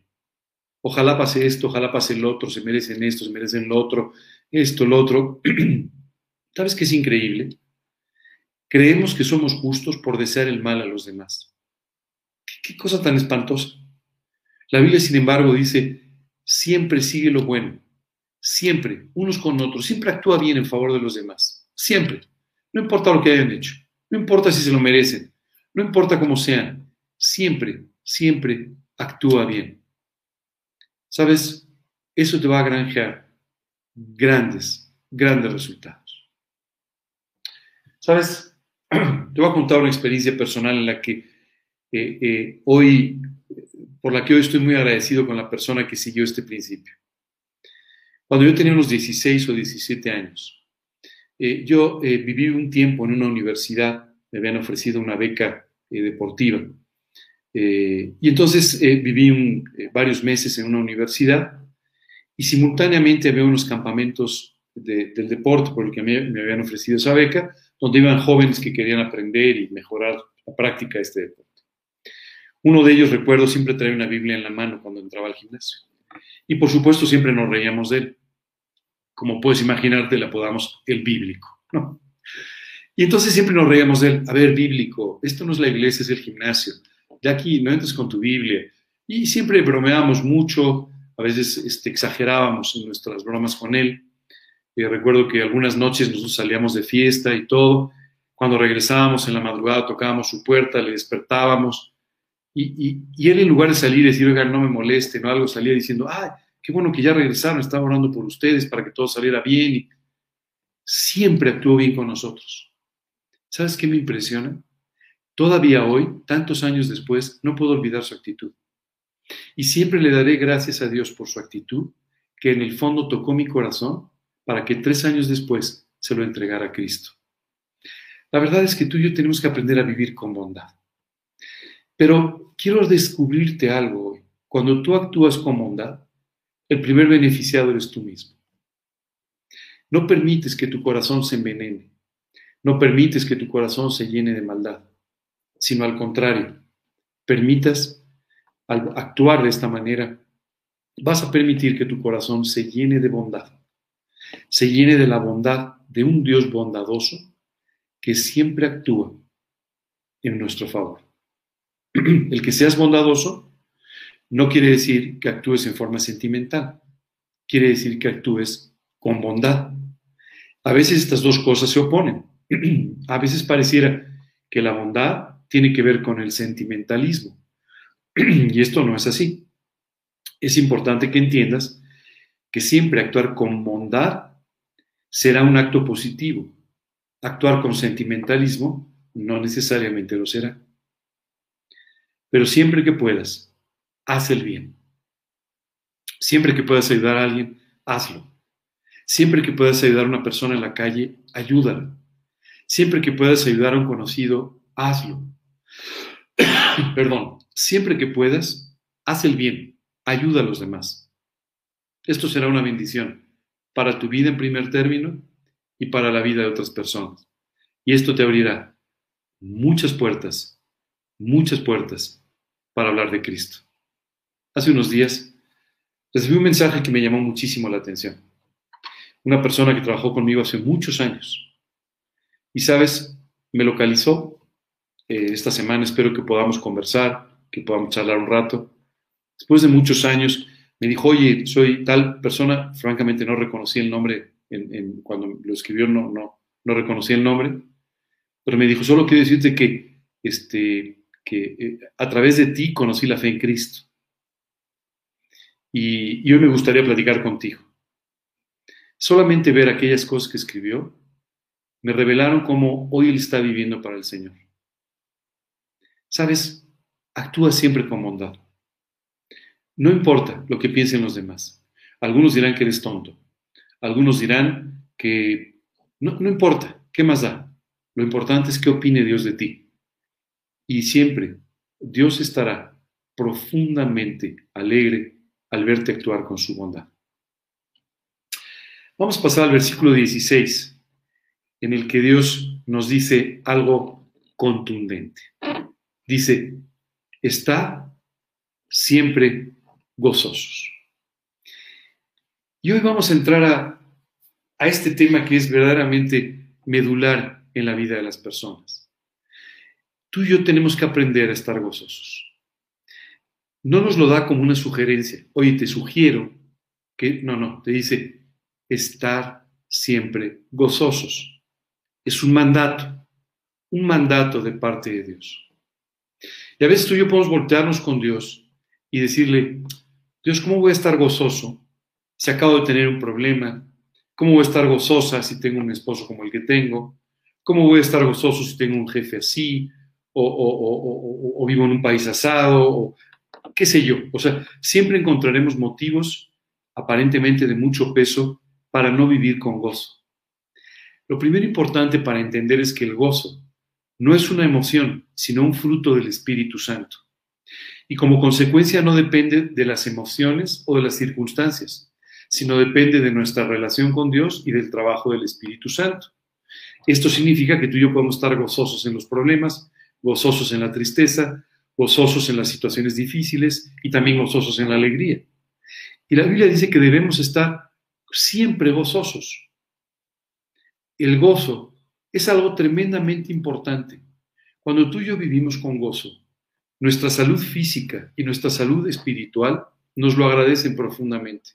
Ojalá pase esto, ojalá pase el otro, se merecen esto, se merecen lo otro, esto, lo otro. ¿Sabes qué es increíble? Creemos que somos justos por desear el mal a los demás. ¿Qué, cosa tan espantosa? La Biblia, sin embargo, dice, siempre sigue lo bueno, siempre, unos con otros, siempre actúa bien en favor de los demás, siempre. No importa lo que hayan hecho, no importa si se lo merecen, no importa cómo sean, siempre, siempre actúa bien. ¿sabes? Eso te va a granjear grandes, grandes resultados. ¿Sabes? Te voy a contar una experiencia personal en la que eh, eh, hoy, por la que hoy estoy muy agradecido con la persona que siguió este principio. Cuando yo tenía unos 16 o 17 años, eh, yo viví un tiempo en una universidad, me habían ofrecido una beca deportiva. y entonces viví varios meses en una universidad y simultáneamente había unos campamentos del deporte por el que me, me, habían ofrecido esa beca, donde iban jóvenes que querían aprender y mejorar la práctica de este deporte. Uno de ellos, recuerdo, siempre traía una Biblia en la mano cuando entraba al gimnasio. Y por supuesto siempre nos reíamos de él. Como puedes imaginarte, le apodamos el bíblico. ¿no? Y entonces siempre nos reíamos de él. A ver, bíblico, esto no es la iglesia, es el gimnasio. Ya aquí no entres con tu Biblia. Y siempre bromeábamos mucho, a veces este, exagerábamos en nuestras bromas con él. Y recuerdo que algunas noches nosotros salíamos de fiesta y todo. Cuando regresábamos en la madrugada tocábamos su puerta, le despertábamos. Y, y, él en lugar de salir y decir, oiga, no me moleste, no algo, salía diciendo, ay, qué bueno que ya regresaron, estaba orando por ustedes para que todo saliera bien. Y siempre actuó bien con nosotros. ¿Sabes qué me impresiona? Todavía hoy, tantos años después, no puedo olvidar su actitud. Y siempre le daré gracias a Dios por su actitud, que en el fondo tocó mi corazón para que tres años después se lo entregara a Cristo. La verdad es que tú y yo tenemos que aprender a vivir con bondad. Pero quiero descubrirte algo hoy. Cuando tú actúas con bondad, el primer beneficiado eres tú mismo. No permites que tu corazón se envenene. No permites que tu corazón se llene de maldad, sino al contrario, permitas al actuar de esta manera, vas a permitir que tu corazón se llene de bondad, se llene de la bondad de un Dios bondadoso que siempre actúa en nuestro favor. El que seas bondadoso no quiere decir que actúes en forma sentimental, quiere decir que actúes con bondad. A veces estas dos cosas se oponen. A veces pareciera que la bondad tiene que ver con el sentimentalismo y esto no es así. Es importante que entiendas que siempre actuar con bondad será un acto positivo. Actuar con sentimentalismo no necesariamente lo será. Pero siempre que puedas, haz el bien. Siempre que puedas ayudar a alguien, hazlo. Siempre que puedas ayudar a una persona en la calle, ayúdala. Siempre que puedas ayudar a un conocido, hazlo. Perdón siempre que puedas, haz el bien, ayuda a los demás. Esto será una bendición para tu vida en primer término y para la vida de otras personas. Y esto te abrirá muchas puertas, muchas puertas para hablar de Cristo. Hace unos días recibí un mensaje que me llamó muchísimo la atención. Una persona que trabajó conmigo hace muchos años. Y sabes, me localizó eh, esta semana, espero que podamos conversar que podamos charlar un rato. Después de muchos años, me dijo, oye, soy tal persona, francamente no reconocí el nombre, cuando lo escribió no, no, no reconocí el nombre, pero me dijo, solo quiero decirte que, este, que eh, a través de ti conocí la fe en Cristo. Y, y hoy me gustaría platicar contigo. Solamente ver aquellas cosas que escribió me revelaron cómo hoy él está viviendo para el Señor. Sabes, actúa siempre con bondad. No importa lo que piensen los demás. Algunos dirán que eres tonto. Algunos dirán que no, no importa, ¿qué más da? Lo importante es qué opine Dios de ti. Y siempre Dios estará profundamente alegre al verte actuar con su bondad. Vamos a pasar al versículo 16, en el que Dios nos dice algo contundente. Dice, está siempre gozosos. Y hoy vamos a entrar a, a este tema que es verdaderamente medular en la vida de las personas. Tú y yo tenemos que aprender a estar gozosos. No nos lo da como una sugerencia. Oye, te sugiero que, no, no, te dice estar siempre gozosos. Es un mandato, un mandato de parte de Dios. Y a veces tú y yo podemos voltearnos con Dios y decirle, Dios, ¿cómo voy a estar gozoso si acabo de tener un problema? ¿Cómo voy a estar gozosa si tengo un esposo como el que tengo? ¿Cómo voy a estar gozoso si tengo un jefe así? O, vivo en un país asado? O qué sé yo. O sea, siempre encontraremos motivos aparentemente de mucho peso para no vivir con gozo. Lo primero importante para entender es que el gozo no es una emoción, sino un fruto del Espíritu Santo. Y como consecuencia no depende de las emociones o de las circunstancias, sino depende de nuestra relación con Dios y del trabajo del Espíritu Santo. Esto significa que tú y yo podemos estar gozosos en los problemas, gozosos en la tristeza, gozosos en las situaciones difíciles y también gozosos en la alegría. Y la Biblia dice que debemos estar siempre gozosos. El gozo es algo tremendamente importante. Cuando tú y yo vivimos con gozo, nuestra salud física y nuestra salud espiritual nos lo agradecen profundamente.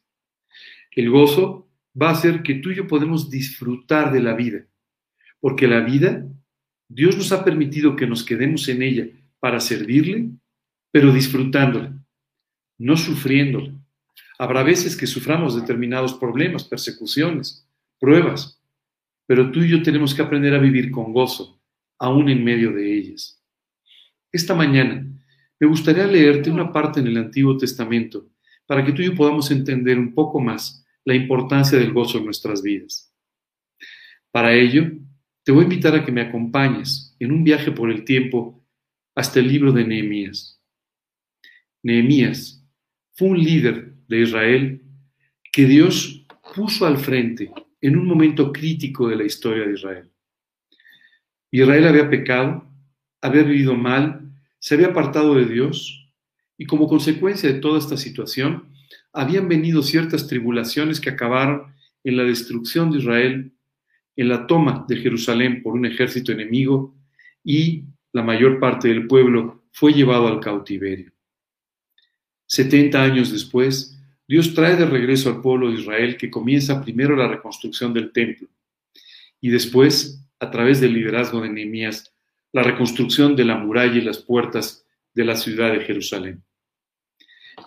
El gozo va a hacer que tú y yo podemos disfrutar de la vida, porque la vida, Dios nos ha permitido que nos quedemos en ella para servirle, pero disfrutándola, no sufriéndola. Habrá veces que suframos determinados problemas, persecuciones, pruebas, pero tú y yo tenemos que aprender a vivir con gozo, aún en medio de ellas. Esta mañana me gustaría leerte una parte en el Antiguo Testamento para que tú y yo podamos entender un poco más la importancia del gozo en nuestras vidas. Para ello, te voy a invitar a que me acompañes en un viaje por el tiempo hasta el libro de Nehemías. Nehemías fue un líder de Israel que Dios puso al frente en un momento crítico de la historia de Israel. Israel había pecado, había vivido mal, se había apartado de Dios y como consecuencia de toda esta situación habían venido ciertas tribulaciones que acabaron en la destrucción de Israel, en la toma de Jerusalén por un ejército enemigo y la mayor parte del pueblo fue llevado al cautiverio. Setenta años después, Dios trae de regreso al pueblo de Israel que comienza primero la reconstrucción del templo y después, a través del liderazgo de Nehemías, la reconstrucción de la muralla y las puertas de la ciudad de Jerusalén.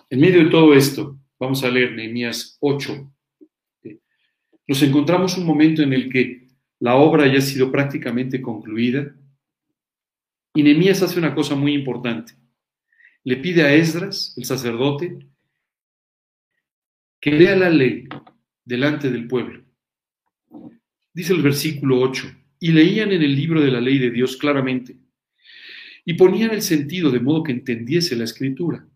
En medio de todo esto, vamos a leer Nehemías 8. Nos encontramos un momento en el que la obra ya ha sido prácticamente concluida y Nehemías hace una cosa muy importante. Le pide a Esdras, el sacerdote, que lea la ley delante del pueblo. Dice el versículo 8, y leían en el libro de la ley de Dios claramente, y ponían el sentido de modo que entendiese la escritura.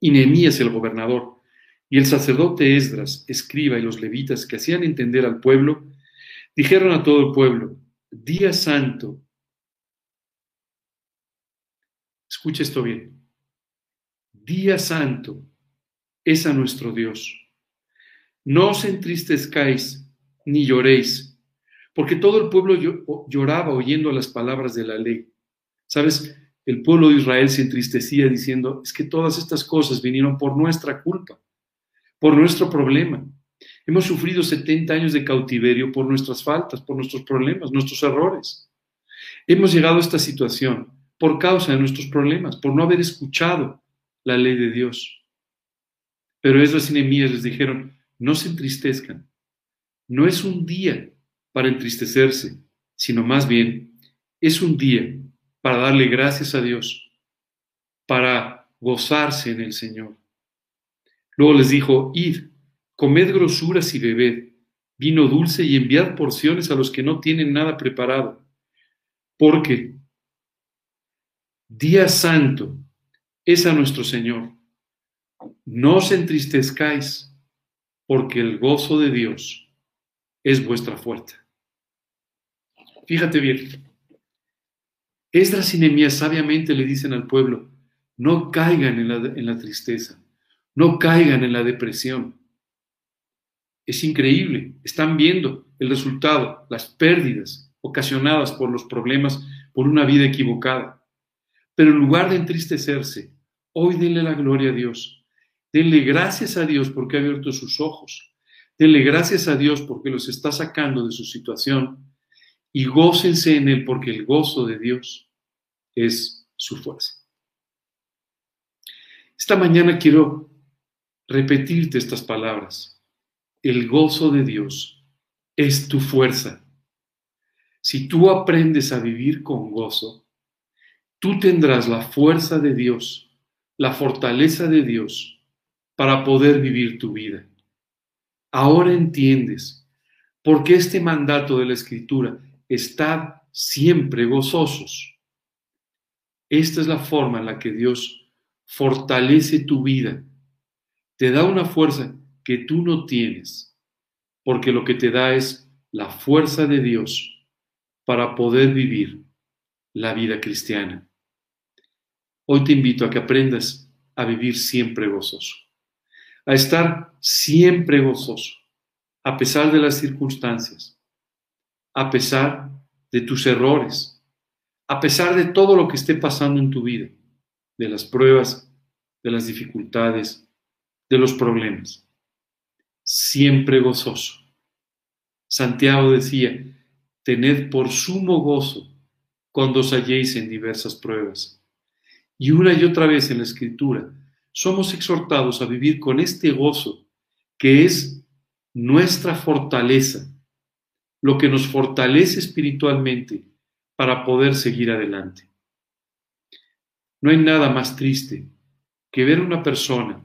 Y Nehemías el gobernador, y el sacerdote Esdras, escriba, y los levitas que hacían entender al pueblo, dijeron a todo el pueblo, día santo. Escucha esto bien. Día santo es a nuestro Dios. No os entristezcáis ni lloréis, porque todo el pueblo lloraba oyendo las palabras de la ley. ¿Sabes? El pueblo de Israel se entristecía diciendo, es que todas estas cosas vinieron por nuestra culpa, por nuestro problema. Hemos sufrido 70 años de cautiverio por nuestras faltas, por nuestros problemas, nuestros errores. Hemos llegado a esta situación por causa de nuestros problemas, por no haber escuchado la ley de Dios. Pero esas enemías les dijeron, no se entristezcan. No es un día para entristecerse, sino más bien es un día para darle gracias a Dios, para gozarse en el Señor. Luego les dijo, id, comed grosuras y bebed, vino dulce y enviad porciones a los que no tienen nada preparado, porque día santo es a nuestro Señor no os entristezcáis, porque el gozo de Dios es vuestra fuerza. Fíjate bien. Esdras y Nehemías sabiamente le dicen al pueblo, no caigan en la, en la tristeza, no caigan en la depresión. Es increíble, están viendo el resultado, las pérdidas ocasionadas por los problemas, por una vida equivocada. Pero en lugar de entristecerse, hoy denle la gloria a Dios Denle gracias a Dios porque ha abierto sus ojos. Denle gracias a Dios porque los está sacando de su situación. Y gócense en Él porque el gozo de Dios es su fuerza. Esta mañana quiero repetirte estas palabras. El gozo de Dios es tu fuerza. Si tú aprendes a vivir con gozo, tú tendrás la fuerza de Dios, la fortaleza de Dios para poder vivir tu vida. Ahora entiendes por qué este mandato de la Escritura está siempre gozosos. Esta es la forma en la que Dios fortalece tu vida. Te da una fuerza que tú no tienes, porque lo que te da es la fuerza de Dios para poder vivir la vida cristiana. Hoy te invito a que aprendas a vivir siempre gozoso, a estar siempre gozoso, a pesar de las circunstancias, a pesar de tus errores, a pesar de todo lo que esté pasando en tu vida, de las pruebas, de las dificultades, de los problemas. Siempre gozoso. Santiago decía, tened por sumo gozo cuando os halléis en diversas pruebas. Y una y otra vez en la Escritura somos exhortados a vivir con este gozo que es nuestra fortaleza, lo que nos fortalece espiritualmente para poder seguir adelante. No hay nada más triste que ver a una persona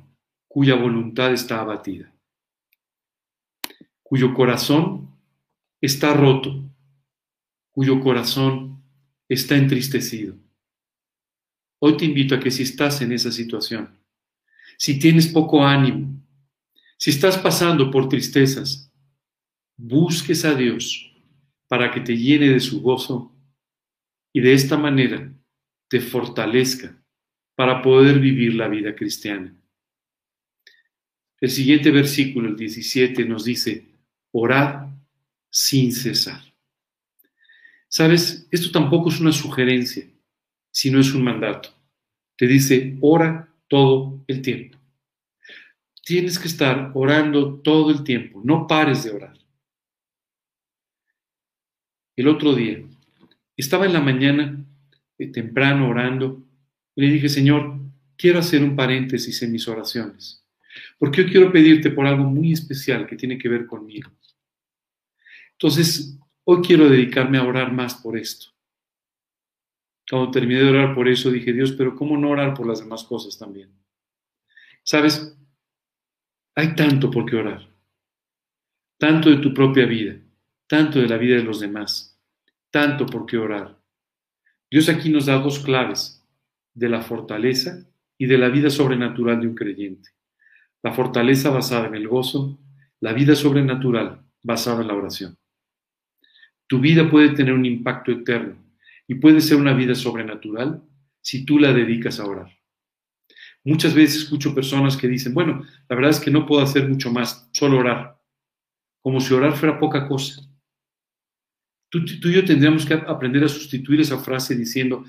cuya voluntad está abatida, cuyo corazón está roto, cuyo corazón está entristecido. Hoy te invito a que si estás en esa situación, si tienes poco ánimo, si estás pasando por tristezas, busques a Dios para que te llene de su gozo y de esta manera te fortalezca para poder vivir la vida cristiana. El siguiente versículo, el 17, nos dice, orad sin cesar. Sabes, esto tampoco es una sugerencia, sino es un mandato. Te dice, ora todo el tiempo. Tienes que estar orando todo el tiempo, no pares de orar. El otro día, estaba en la mañana, eh, temprano, orando, y le dije, Señor, quiero hacer un paréntesis en mis oraciones, porque yo quiero pedirte por algo muy especial que tiene que ver conmigo. Entonces, hoy quiero dedicarme a orar más por esto. Cuando terminé de orar por eso, dije, Dios, pero ¿cómo no orar por las demás cosas también? Sabes, hay tanto por qué orar. Tanto de tu propia vida, tanto de la vida de los demás, tanto por qué orar. Dios aquí nos da dos claves de la fortaleza y de la vida sobrenatural de un creyente. La fortaleza basada en el gozo, la vida sobrenatural basada en la oración. Tu vida puede tener un impacto eterno y puede ser una vida sobrenatural si tú la dedicas a orar. Muchas veces escucho personas que dicen, bueno, la verdad es que no puedo hacer mucho más, solo orar, como si orar fuera poca cosa. Tú, y yo tendríamos que aprender a sustituir esa frase diciendo,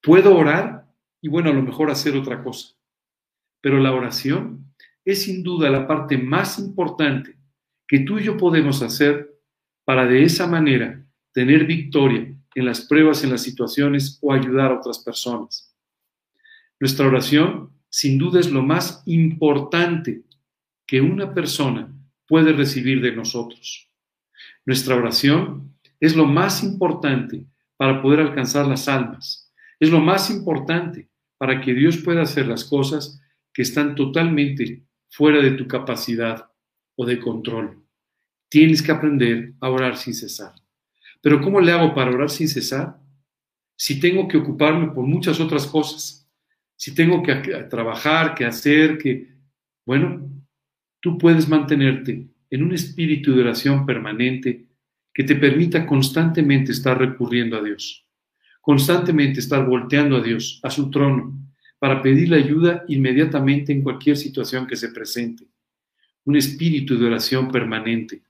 puedo orar y bueno, a lo mejor hacer otra cosa. Pero la oración es sin duda la parte más importante que tú y yo podemos hacer para de esa manera tener victoria en las pruebas, en las situaciones o ayudar a otras personas. Nuestra oración sin duda es lo más importante que una persona puede recibir de nosotros. Nuestra oración es lo más importante para poder alcanzar las almas. Es lo más importante para que Dios pueda hacer las cosas que están totalmente fuera de tu capacidad o de control. Tienes que aprender a orar sin cesar. Pero ¿cómo le hago para orar sin cesar? Si tengo que ocuparme por muchas otras cosas, si tengo que trabajar, que hacer, que... Bueno, tú puedes mantenerte en un espíritu de oración permanente que te permita constantemente estar recurriendo a Dios, constantemente estar volteando a Dios, a su trono, para pedirle ayuda inmediatamente en cualquier situación que se presente. Un espíritu de oración permanente.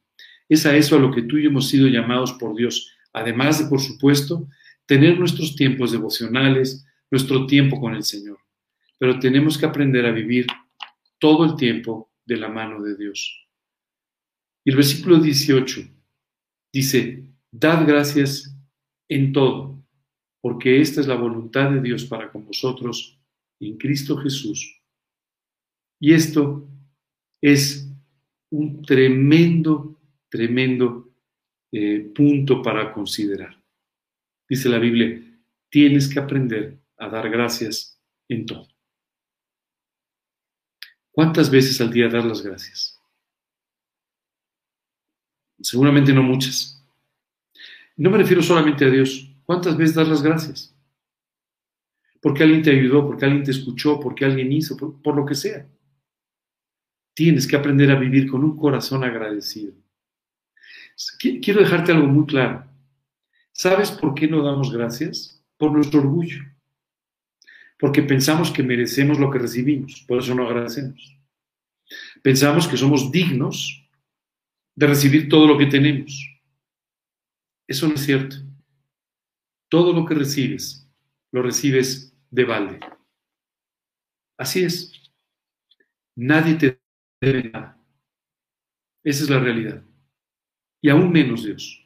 Es a eso a lo que tú y yo hemos sido llamados por Dios, además de, por supuesto, tener nuestros tiempos devocionales, nuestro tiempo con el Señor. Pero tenemos que aprender a vivir todo el tiempo de la mano de Dios. Y el versículo 18 dice, dad gracias en todo, porque esta es la voluntad de Dios para con vosotros en Cristo Jesús. Y esto es un tremendo, tremendo eh, punto para considerar. Dice la Biblia, tienes que aprender a dar gracias en todo. ¿Cuántas veces al día dar las gracias? Seguramente no muchas. No me refiero solamente a Dios. ¿Cuántas veces dar las gracias? Porque alguien te ayudó, porque alguien te escuchó, porque alguien hizo, por, por lo que sea. Tienes que aprender a vivir con un corazón agradecido. Quiero dejarte algo muy claro. ¿Sabes por qué no damos gracias? Por nuestro orgullo. Porque pensamos que merecemos lo que recibimos, por eso no agradecemos. Pensamos que somos dignos de recibir todo lo que tenemos. Eso no es cierto. Todo lo que recibes, lo recibes de balde. Así es. Nadie te debe nada. Esa es la realidad. Y aún menos Dios.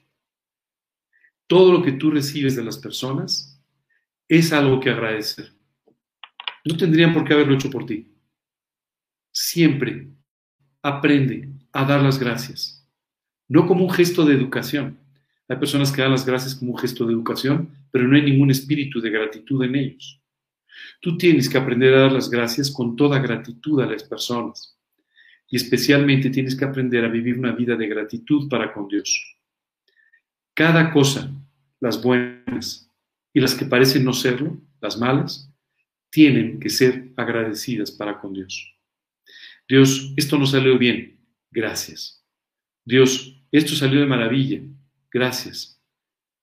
Todo lo que tú recibes de las personas es algo que agradecer. No tendrían por qué haberlo hecho por ti. Siempre aprende a dar las gracias. No como un gesto de educación, hay personas que dan las gracias como un gesto de educación, pero no hay ningún espíritu de gratitud en ellos. Tú tienes que aprender a dar las gracias con toda gratitud a las personas. Y especialmente tienes que aprender a vivir una vida de gratitud para con Dios. Cada cosa, las buenas y las que parecen no serlo, las malas, tienen que ser agradecidas para con Dios. Dios, esto no salió bien, gracias. Dios, esto salió de maravilla, Gracias.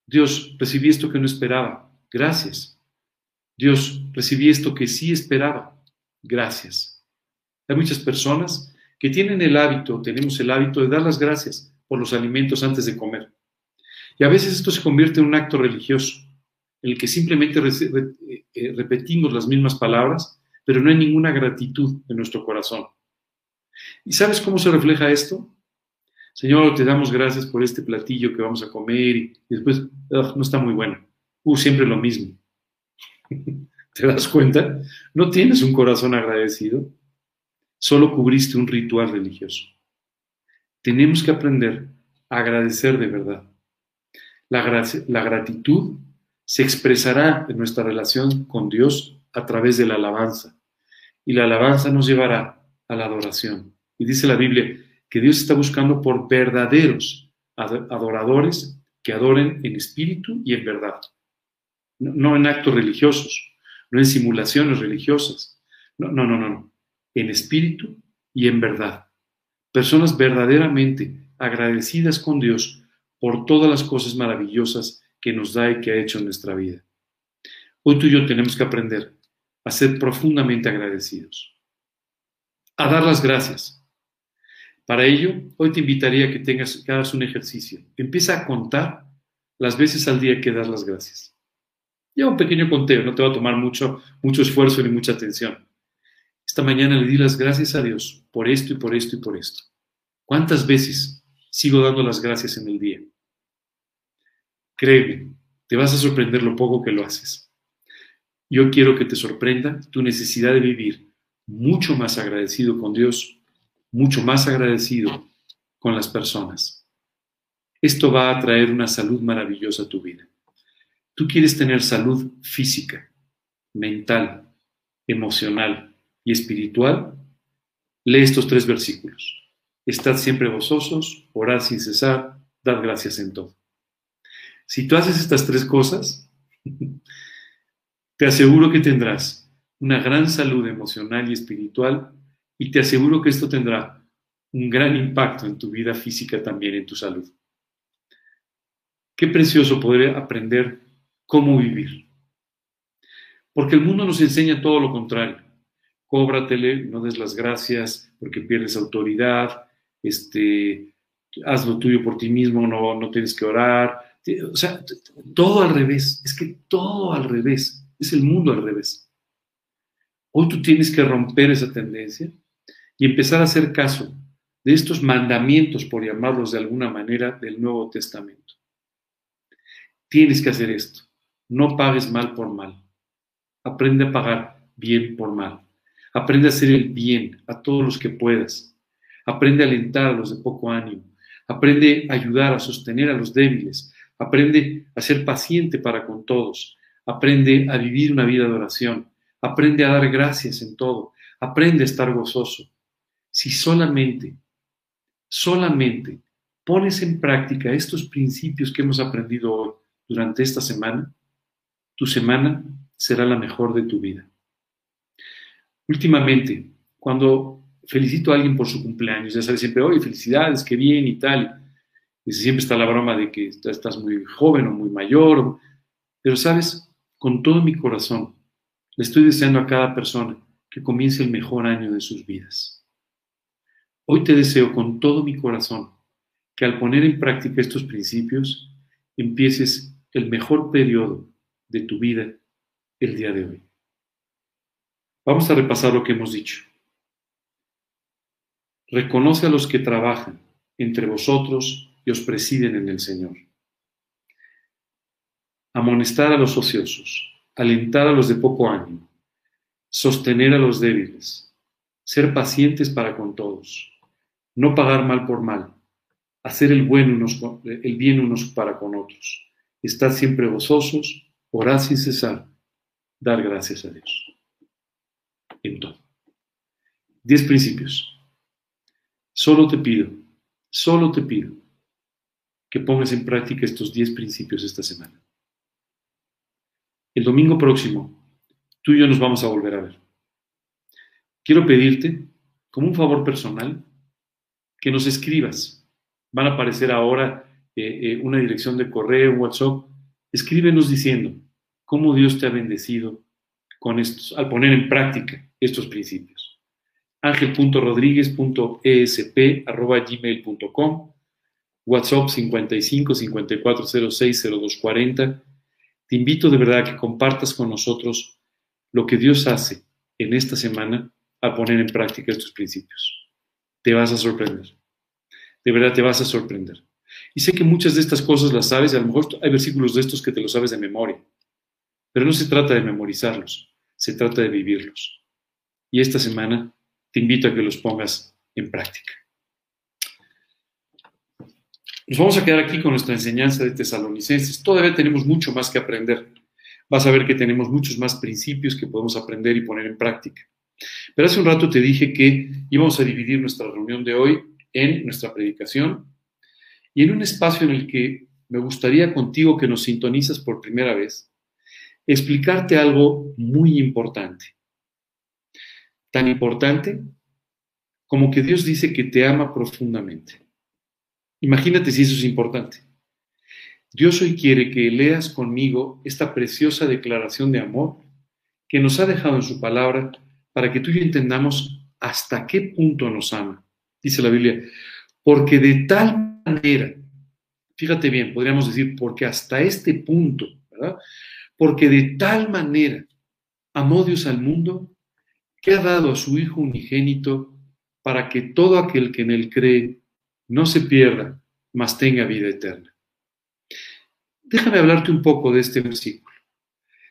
Dios, recibí esto que no esperaba. Gracias. Dios, recibí esto que sí esperaba. Gracias. Hay muchas personas que tienen el hábito, tenemos el hábito de dar las gracias por los alimentos antes de comer. Y a veces esto se convierte en un acto religioso, en el que simplemente eh, repetimos las mismas palabras, pero no hay ninguna gratitud en nuestro corazón. ¿Y sabes cómo se refleja esto? Señor, te damos gracias por este platillo que vamos a comer y, después no está muy bueno. Uh, siempre lo mismo. ¿Te das cuenta? No tienes un corazón agradecido, solo cubriste un ritual religioso. Tenemos que aprender a agradecer de verdad. La, la gratitud se expresará en nuestra relación con Dios a través de la alabanza. Y la alabanza nos llevará a la adoración. Y dice la Biblia, que Dios está buscando por verdaderos adoradores que adoren en espíritu y en verdad. No, en actos religiosos, no en simulaciones religiosas. No, no, no, no. En espíritu y en verdad. Personas verdaderamente agradecidas con Dios por todas las cosas maravillosas que nos da y que ha hecho en nuestra vida. Hoy tú y yo tenemos que aprender a ser profundamente agradecidos, a dar las gracias, para ello, hoy te invitaría a que, tengas, que hagas un ejercicio. Empieza a contar las veces al día que das las gracias. Lleva un pequeño conteo, no te va a tomar mucho, mucho esfuerzo ni mucha atención. Esta mañana le di las gracias a Dios por esto y por esto y por esto. ¿Cuántas veces sigo dando las gracias en el día? Créeme, te vas a sorprender lo poco que lo haces. Yo quiero que te sorprenda tu necesidad de vivir mucho más agradecido con Dios mucho más agradecido con las personas. Esto va a traer una salud maravillosa a tu vida. Tú quieres tener salud física, mental, emocional y espiritual. Lee estos tres versículos. Estad siempre gozosos, orad sin cesar, dad gracias en todo. Si tú haces estas tres cosas, te aseguro que tendrás una gran salud emocional y espiritual y te aseguro que esto tendrá un gran impacto en tu vida física también, en tu salud. Qué precioso poder aprender cómo vivir. Porque el mundo nos enseña todo lo contrario. Cóbratele, no des las gracias porque pierdes autoridad, este, haz lo tuyo por ti mismo, no, no tienes que orar. O sea, todo al revés. Es que todo al revés. Es el mundo al revés. Hoy tú tienes que romper esa tendencia y empezar a hacer caso de estos mandamientos, por llamarlos de alguna manera, del Nuevo Testamento. Tienes que hacer esto. No pagues mal por mal. Aprende a pagar bien por mal. Aprende a hacer el bien a todos los que puedas. aprende a alentar a los de poco ánimo, aprende a ayudar, a sostener a los débiles, aprende a ser paciente para con todos, aprende a vivir una vida de oración, aprende a dar gracias en todo, aprende a estar gozoso. Si solamente, solamente pones en práctica estos principios que hemos aprendido hoy durante esta semana, tu semana será la mejor de tu vida. Últimamente, cuando felicito a alguien por su cumpleaños, ya sabes siempre, oye, felicidades, qué bien y tal. Y siempre está la broma de que estás muy joven o muy mayor. Pero sabes, con todo mi corazón, le estoy deseando a cada persona que comience el mejor año de sus vidas. Hoy te deseo con todo mi corazón que al poner en práctica estos principios, empieces el mejor periodo de tu vida el día de hoy. Vamos a repasar lo que hemos dicho. Reconoce a los que trabajan entre vosotros y os presiden en el Señor. Amonestar a los ociosos, alentar a los de poco ánimo, sostener a los débiles, ser pacientes para con todos, no pagar mal por mal, hacer el, bien unos para con otros, estar siempre gozosos, orar sin cesar, dar gracias a Dios. En todo. Diez principios. Solo te pido, solo te pido que pongas en práctica estos diez principios esta semana. El domingo próximo, tú y yo nos vamos a volver a ver. Quiero pedirte, como un favor personal, que nos escribas van a aparecer ahora eh, eh, una dirección de correo, WhatsApp. Escríbenos diciendo cómo Dios te ha bendecido con estos, al poner en práctica estos principios. ángel.rodríguez.esp.gmail.com WhatsApp 55 5406 0240. Te invito de verdad a que compartas con nosotros lo que Dios hace en esta semana a poner en práctica estos principios. Te vas a sorprender de verdad te vas a sorprender. Y sé que muchas de estas cosas las sabes, y a lo mejor hay versículos de estos que te los sabes de memoria, pero no se trata de memorizarlos, se trata de vivirlos. Y esta semana te invito a que los pongas en práctica. Nos vamos a quedar aquí con nuestra enseñanza de tesalonicenses. Todavía tenemos mucho más que aprender. Vas a ver que tenemos muchos más principios que podemos aprender y poner en práctica. Pero hace un rato te dije que íbamos a dividir nuestra reunión de hoy en nuestra predicación y en un espacio en el que me gustaría contigo que nos sintonizas por primera vez, explicarte algo muy importante. Tan importante como que Dios dice que te ama profundamente. Imagínate si eso es importante. Dios hoy quiere que leas conmigo esta preciosa declaración de amor que nos ha dejado en su palabra para que tú y yo entendamos hasta qué punto nos ama dice la Biblia, porque de tal manera, fíjate bien, podríamos decir, porque hasta este punto, ¿verdad? Porque de tal manera amó Dios al mundo que ha dado a su Hijo unigénito para que todo aquel que en él cree no se pierda, mas tenga vida eterna. Déjame hablarte un poco de este versículo.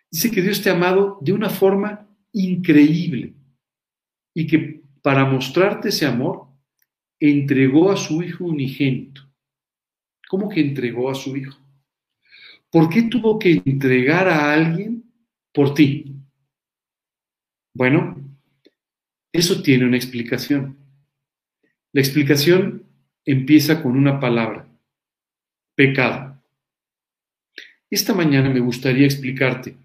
Dice que Dios te ha amado de una forma increíble y que para mostrarte ese amor entregó a su hijo unigénito. ¿Cómo que entregó a su hijo? ¿Por qué tuvo que entregar a alguien por ti? Bueno, eso tiene una explicación. La explicación empieza con una palabra, pecado. Esta mañana me gustaría explicarte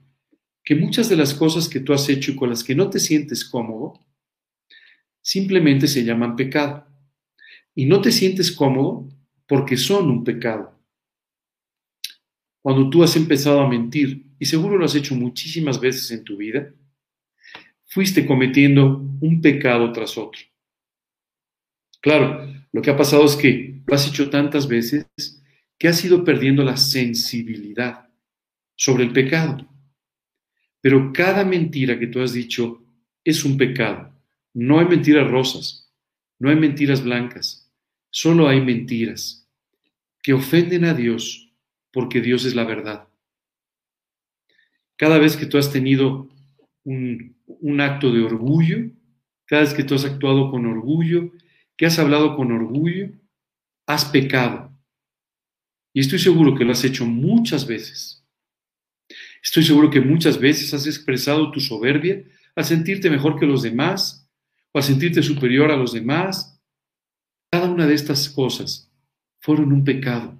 que muchas de las cosas que tú has hecho y con las que no te sientes cómodo, simplemente se llaman pecado y no te sientes cómodo porque son un pecado. Cuando tú has empezado a mentir, y seguro lo has hecho muchísimas veces en tu vida, fuiste cometiendo un pecado tras otro. Claro, lo que ha pasado es que lo has hecho tantas veces que has ido perdiendo la sensibilidad sobre el pecado. Pero cada mentira que tú has dicho es un pecado. No hay mentiras rosas, no hay mentiras blancas, Solo hay mentiras que ofenden a Dios porque Dios es la verdad. Cada vez que tú has tenido un, acto de orgullo, cada vez que tú has actuado con orgullo, que has hablado con orgullo, has pecado. Y estoy seguro que lo has hecho muchas veces. Estoy seguro que muchas veces has expresado tu soberbia al sentirte mejor que los demás o al sentirte superior a los demás. Cada una de estas cosas fueron un pecado.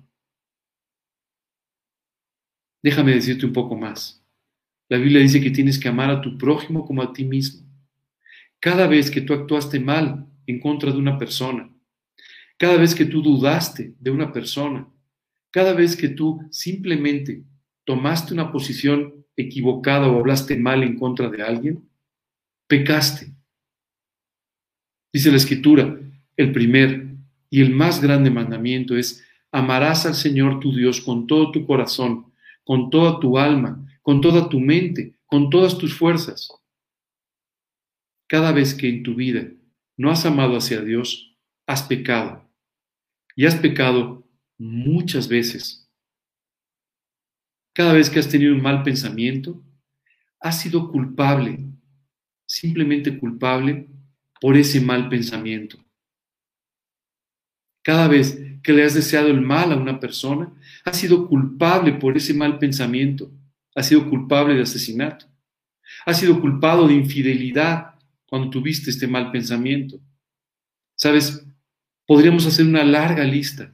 Déjame decirte un poco más. La Biblia dice que tienes que amar a tu prójimo como a ti mismo. Cada vez que tú actuaste mal en contra de una persona, cada vez que tú dudaste de una persona, cada vez que tú simplemente tomaste una posición equivocada o hablaste mal en contra de alguien, pecaste. Dice la escritura, el primer y el más grande mandamiento es, amarás al Señor tu Dios con todo tu corazón, con toda tu alma, con toda tu mente, con todas tus fuerzas. Cada vez que en tu vida no has amado hacia Dios, has pecado. Y has pecado muchas veces. Cada vez que has tenido un mal pensamiento, has sido culpable, simplemente culpable por ese mal pensamiento. Cada vez que le has deseado el mal a una persona, has sido culpable por ese mal pensamiento, has sido culpable de asesinato, has sido culpado de infidelidad cuando tuviste este mal pensamiento. Sabes, podríamos hacer una larga lista,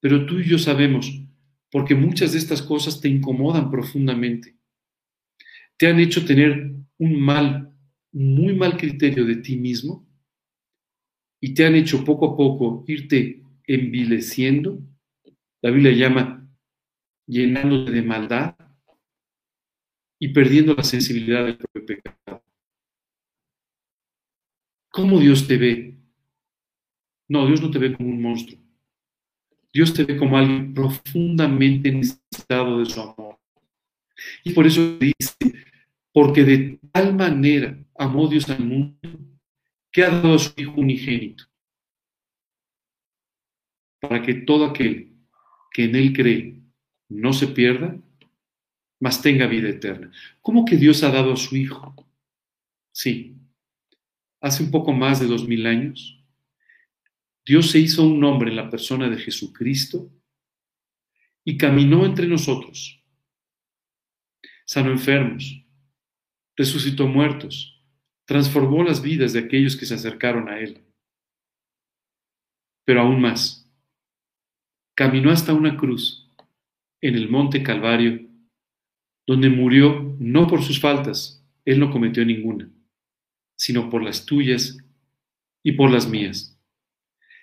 pero tú y yo sabemos, porque muchas de estas cosas te incomodan profundamente. Te han hecho tener un mal, muy mal criterio de ti mismo y te han hecho poco a poco irte envileciendo. La Biblia llama llenándote de maldad y perdiendo la sensibilidad del propio pecado. ¿Cómo Dios te ve? No, Dios no te ve como un monstruo. Dios te ve como alguien profundamente necesitado de su amor. Y por eso dice, porque de tal manera amó Dios al mundo que ha dado a su Hijo unigénito, para que todo aquel que en Él cree no se pierda, mas tenga vida eterna. ¿Cómo que Dios ha dado a su Hijo? Sí, hace un poco más de dos mil años, Dios se hizo un hombre en la persona de Jesucristo y caminó entre nosotros. Sanó enfermos, resucitó muertos, transformó las vidas de aquellos que se acercaron a Él. Pero aún más, caminó hasta una cruz en el monte Calvario, donde murió no por sus faltas, Él no cometió ninguna, sino por las tuyas y por las mías.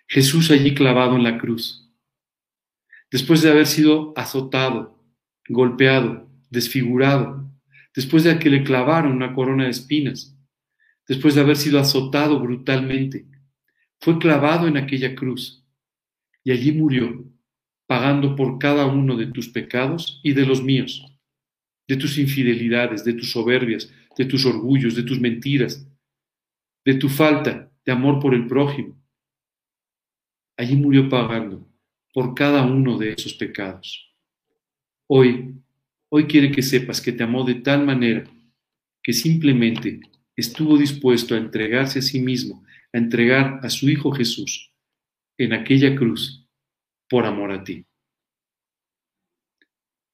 Jesús allí clavado en la cruz, después de haber sido azotado, golpeado, desfigurado, después de que le clavaron una corona de espinas, después de haber sido azotado brutalmente, fue clavado en aquella cruz y allí murió, pagando por cada uno de tus pecados y de los míos, de tus infidelidades, de tus soberbias, de tus orgullos, de tus mentiras, de tu falta de amor por el prójimo. Allí murió pagando por cada uno de esos pecados. Hoy, hoy quiere que sepas que te amó de tal manera que simplemente estuvo dispuesto a entregarse a sí mismo, a entregar a su Hijo Jesús en aquella cruz por amor a ti.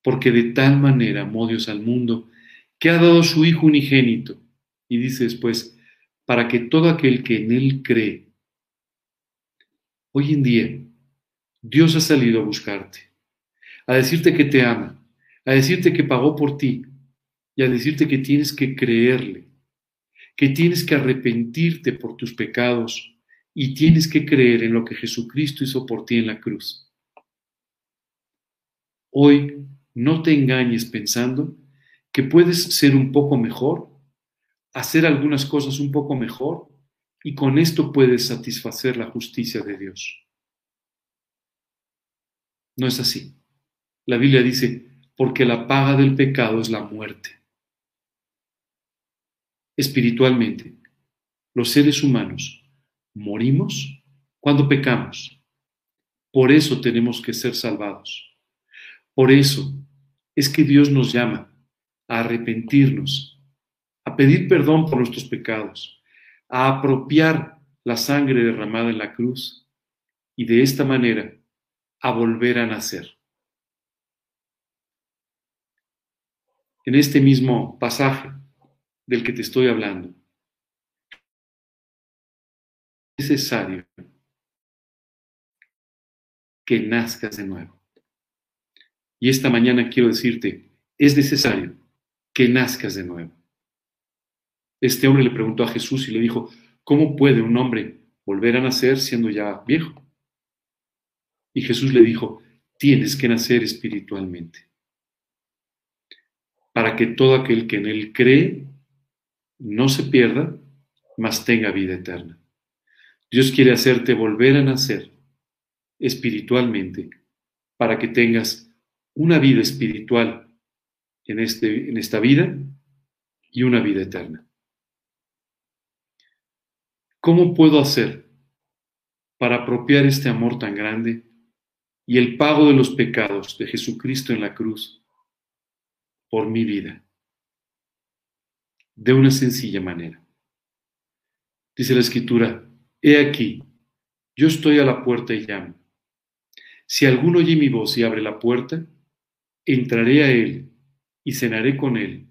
Porque de tal manera amó Dios al mundo que ha dado su Hijo unigénito. Y dice después, para que todo aquel que en Él cree, hoy en día, Dios ha salido a buscarte, a decirte que te ama, a decirte que pagó por ti y a decirte que tienes que creerle, que tienes que arrepentirte por tus pecados y tienes que creer en lo que Jesucristo hizo por ti en la cruz. Hoy no te engañes pensando que puedes ser un poco mejor hacer algunas cosas un poco mejor y con esto puedes satisfacer la justicia de Dios. No es así. La Biblia dice, porque la paga del pecado es la muerte. Espiritualmente, los seres humanos morimos cuando pecamos. Por eso tenemos que ser salvados. Por eso es que Dios nos llama a arrepentirnos a pedir perdón por nuestros pecados, a apropiar la sangre derramada en la cruz y de esta manera a volver a nacer. En este mismo pasaje del que te estoy hablando, es necesario que nazcas de nuevo. Y esta mañana quiero decirte, es necesario que nazcas de nuevo. Este hombre le preguntó a Jesús y le dijo, ¿cómo puede un hombre volver a nacer siendo ya viejo? Y Jesús le dijo, tienes que nacer espiritualmente, para que todo aquel que en él cree no se pierda, mas tenga vida eterna. Dios quiere hacerte volver a nacer espiritualmente, para que tengas una vida espiritual en, este, en esta vida y una vida eterna. ¿Cómo puedo hacer para apropiar este amor tan grande y el pago de los pecados de Jesucristo en la cruz por mi vida? De una sencilla manera. Dice la escritura, he aquí, yo estoy a la puerta y llamo. Si alguno oye mi voz y abre la puerta, entraré a él y cenaré con él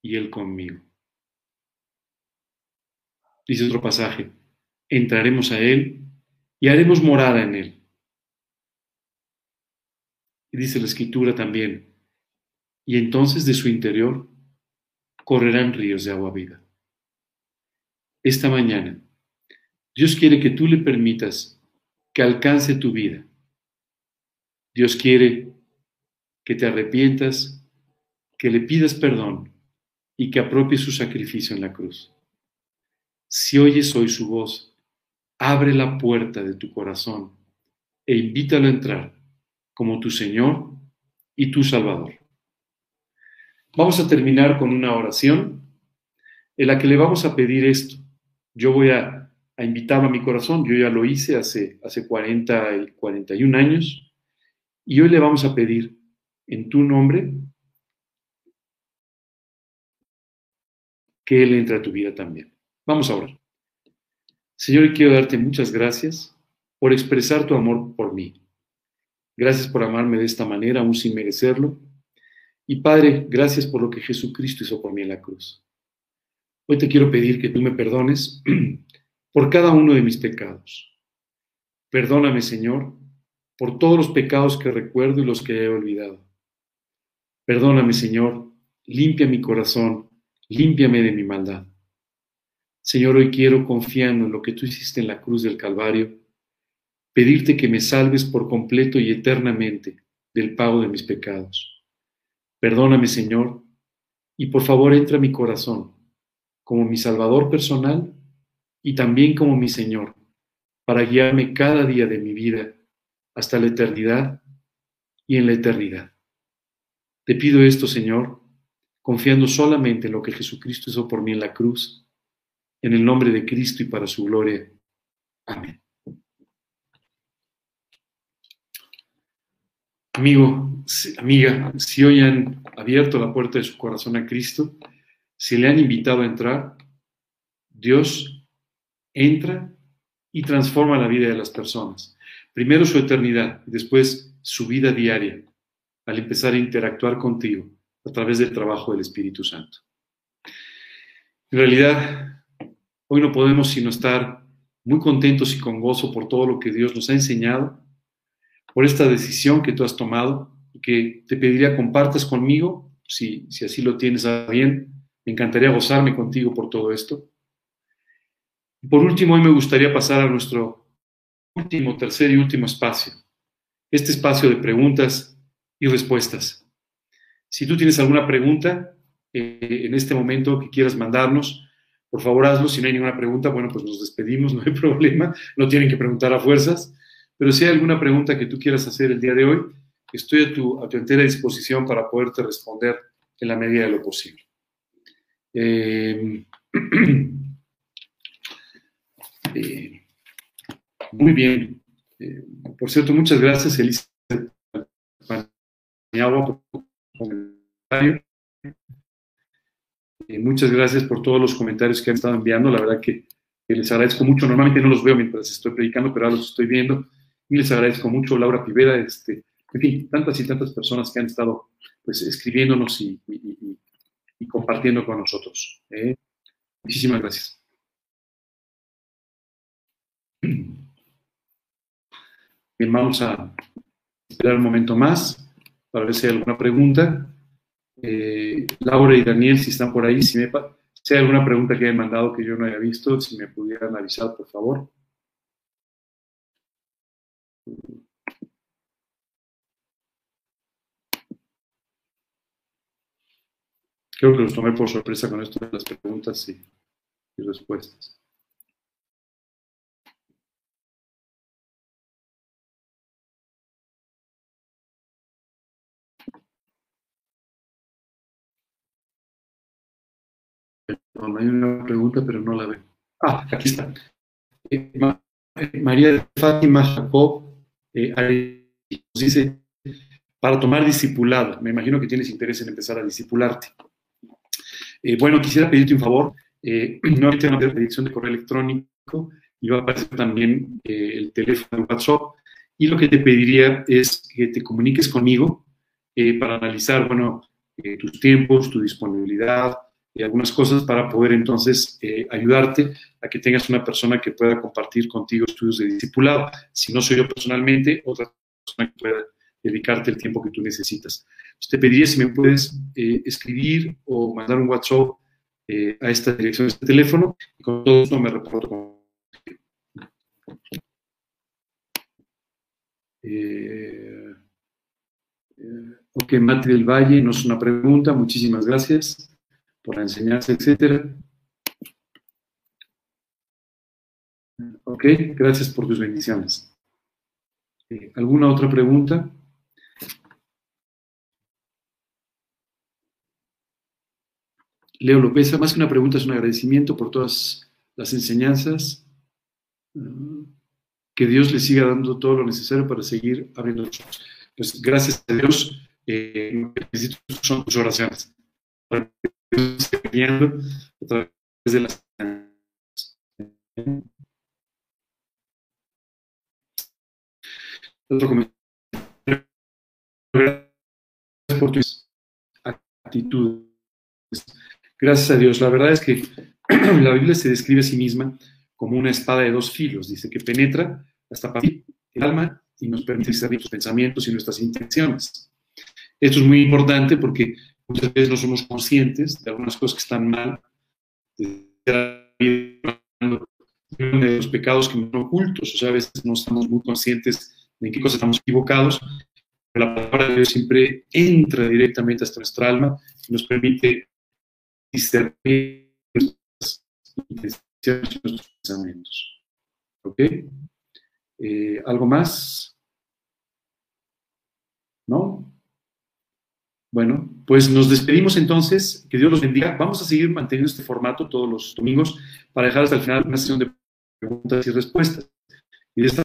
y él conmigo. Dice otro pasaje, entraremos a Él y haremos morada en Él. Y dice la escritura también, y entonces de su interior correrán ríos de agua viva. Esta mañana, Dios quiere que tú le permitas que alcance tu vida. Dios quiere que te arrepientas, que le pidas perdón y que apropies su sacrificio en la cruz. Si oyes hoy su voz, abre la puerta de tu corazón e invítalo a entrar como tu Señor y tu Salvador. Vamos a terminar con una oración en la que le vamos a pedir esto. Yo voy a, a invitarlo a mi corazón, yo ya lo hice hace, hace 40 y 41 años, y hoy le vamos a pedir en tu nombre que Él entre a tu vida también. Vamos a orar. Señor, quiero darte muchas gracias por expresar tu amor por mí. Gracias por amarme de esta manera, aún sin merecerlo. Y Padre, gracias por lo que Jesucristo hizo por mí en la cruz. Hoy te quiero pedir que tú me perdones por cada uno de mis pecados. Perdóname, Señor, por todos los pecados que recuerdo y los que he olvidado. Perdóname, Señor, limpia mi corazón, límpiame de mi maldad. Señor, hoy quiero, confiando en lo que tú hiciste en la cruz del Calvario, pedirte que me salves por completo y eternamente del pago de mis pecados. Perdóname, Señor, y por favor entra a mi corazón como mi Salvador personal y también como mi Señor, para guiarme cada día de mi vida hasta la eternidad y en la eternidad. Te pido esto, Señor, confiando solamente en lo que Jesucristo hizo por mí en la cruz en el nombre de Cristo y para su gloria. Amén. Amigo, amiga, si hoy han abierto la puerta de su corazón a Cristo, si le han invitado a entrar, Dios entra y transforma la vida de las personas. Primero su eternidad, después su vida diaria, al empezar a interactuar contigo a través del trabajo del Espíritu Santo. En realidad, Hoy no podemos sino estar muy contentos y con gozo por todo lo que Dios nos ha enseñado, por esta decisión que tú has tomado que te pediría compartas conmigo, si, si así lo tienes a bien. Me encantaría gozarme contigo por todo esto. por último, hoy me gustaría pasar a nuestro último, tercer y último espacio, este espacio de preguntas y respuestas. Si tú tienes alguna pregunta eh, en este momento que quieras mandarnos, por favor hazlo. Si no hay ninguna pregunta, bueno, pues nos despedimos, no hay problema. No tienen que preguntar a fuerzas. Pero si hay alguna pregunta que tú quieras hacer el día de hoy, estoy a tu, a tu entera disposición para poderte responder en la medida de lo posible. Eh, eh, muy bien. Eh, por cierto, muchas gracias, Elisa por tu comentario. Eh, muchas gracias por todos los comentarios que han estado enviando. La verdad que les agradezco mucho. Normalmente no los veo mientras estoy predicando, pero ahora los estoy viendo. Y les agradezco mucho, Laura Pivera, este, en fin, tantas y tantas personas que han estado pues, escribiéndonos y, compartiendo con nosotros. ¿eh? Muchísimas gracias. Bien, vamos a esperar un momento más para ver si hay alguna pregunta. Eh, Laura y Daniel, si están por ahí, si, me, hay alguna pregunta que hayan mandado que yo no haya visto, si me pudieran avisar, por favor. Creo que los tomé por sorpresa con esto de las preguntas y, respuestas. No, hay una pregunta, pero no la veo. Ah, aquí está. Eh, eh, María de Fátima Jacob eh, dice, para tomar discipulado, me imagino que tienes interés en empezar a discipularte. Bueno, quisiera pedirte un favor. Eh, nuevamente una dirección de correo electrónico y va a aparecer también el teléfono de WhatsApp. Y lo que te pediría es que te comuniques conmigo para analizar, bueno, tus tiempos, tu disponibilidad y algunas cosas para poder entonces ayudarte a que tengas una persona que pueda compartir contigo estudios de discipulado. Si no soy yo personalmente, otra persona que pueda dedicarte el tiempo que tú necesitas. te pediría si me puedes eh, escribir o mandar un WhatsApp eh, a esta dirección de este teléfono y con todo esto me reporto con eh, ok, Mati del Valle, no es una pregunta, muchísimas gracias por la enseñanza, etcétera. Ok, gracias por tus bendiciones. ¿Alguna otra pregunta? Leo López, más que una pregunta, es un agradecimiento por todas las enseñanzas. Mm, que Dios le siga dando todo lo necesario para seguir abriendo los ojos. Pues gracias a Dios, eh, necesito son tus oraciones. A través de las por tus actitudes Gracias a Dios. La verdad es que la Biblia se describe a sí misma como una espada de dos filos. Dice que penetra hasta el alma y nos permite saber nuestros pensamientos y nuestras intenciones. Esto es muy importante porque muchas veces no somos conscientes de algunas cosas que están mal, de los pecados que son ocultos. O sea, a veces no estamos muy conscientes de en qué cosas estamos equivocados. Pero la palabra de Dios siempre entra directamente hasta nuestra alma y nos permite discernir nuestras intenciones y nuestros pensamientos. ¿Ok? Eh, ¿Algo más? ¿No? Bueno, pues nos despedimos entonces. Que Dios los bendiga. Vamos a seguir manteniendo este formato todos los domingos para dejar hasta el final una sesión de preguntas y respuestas. Y de esta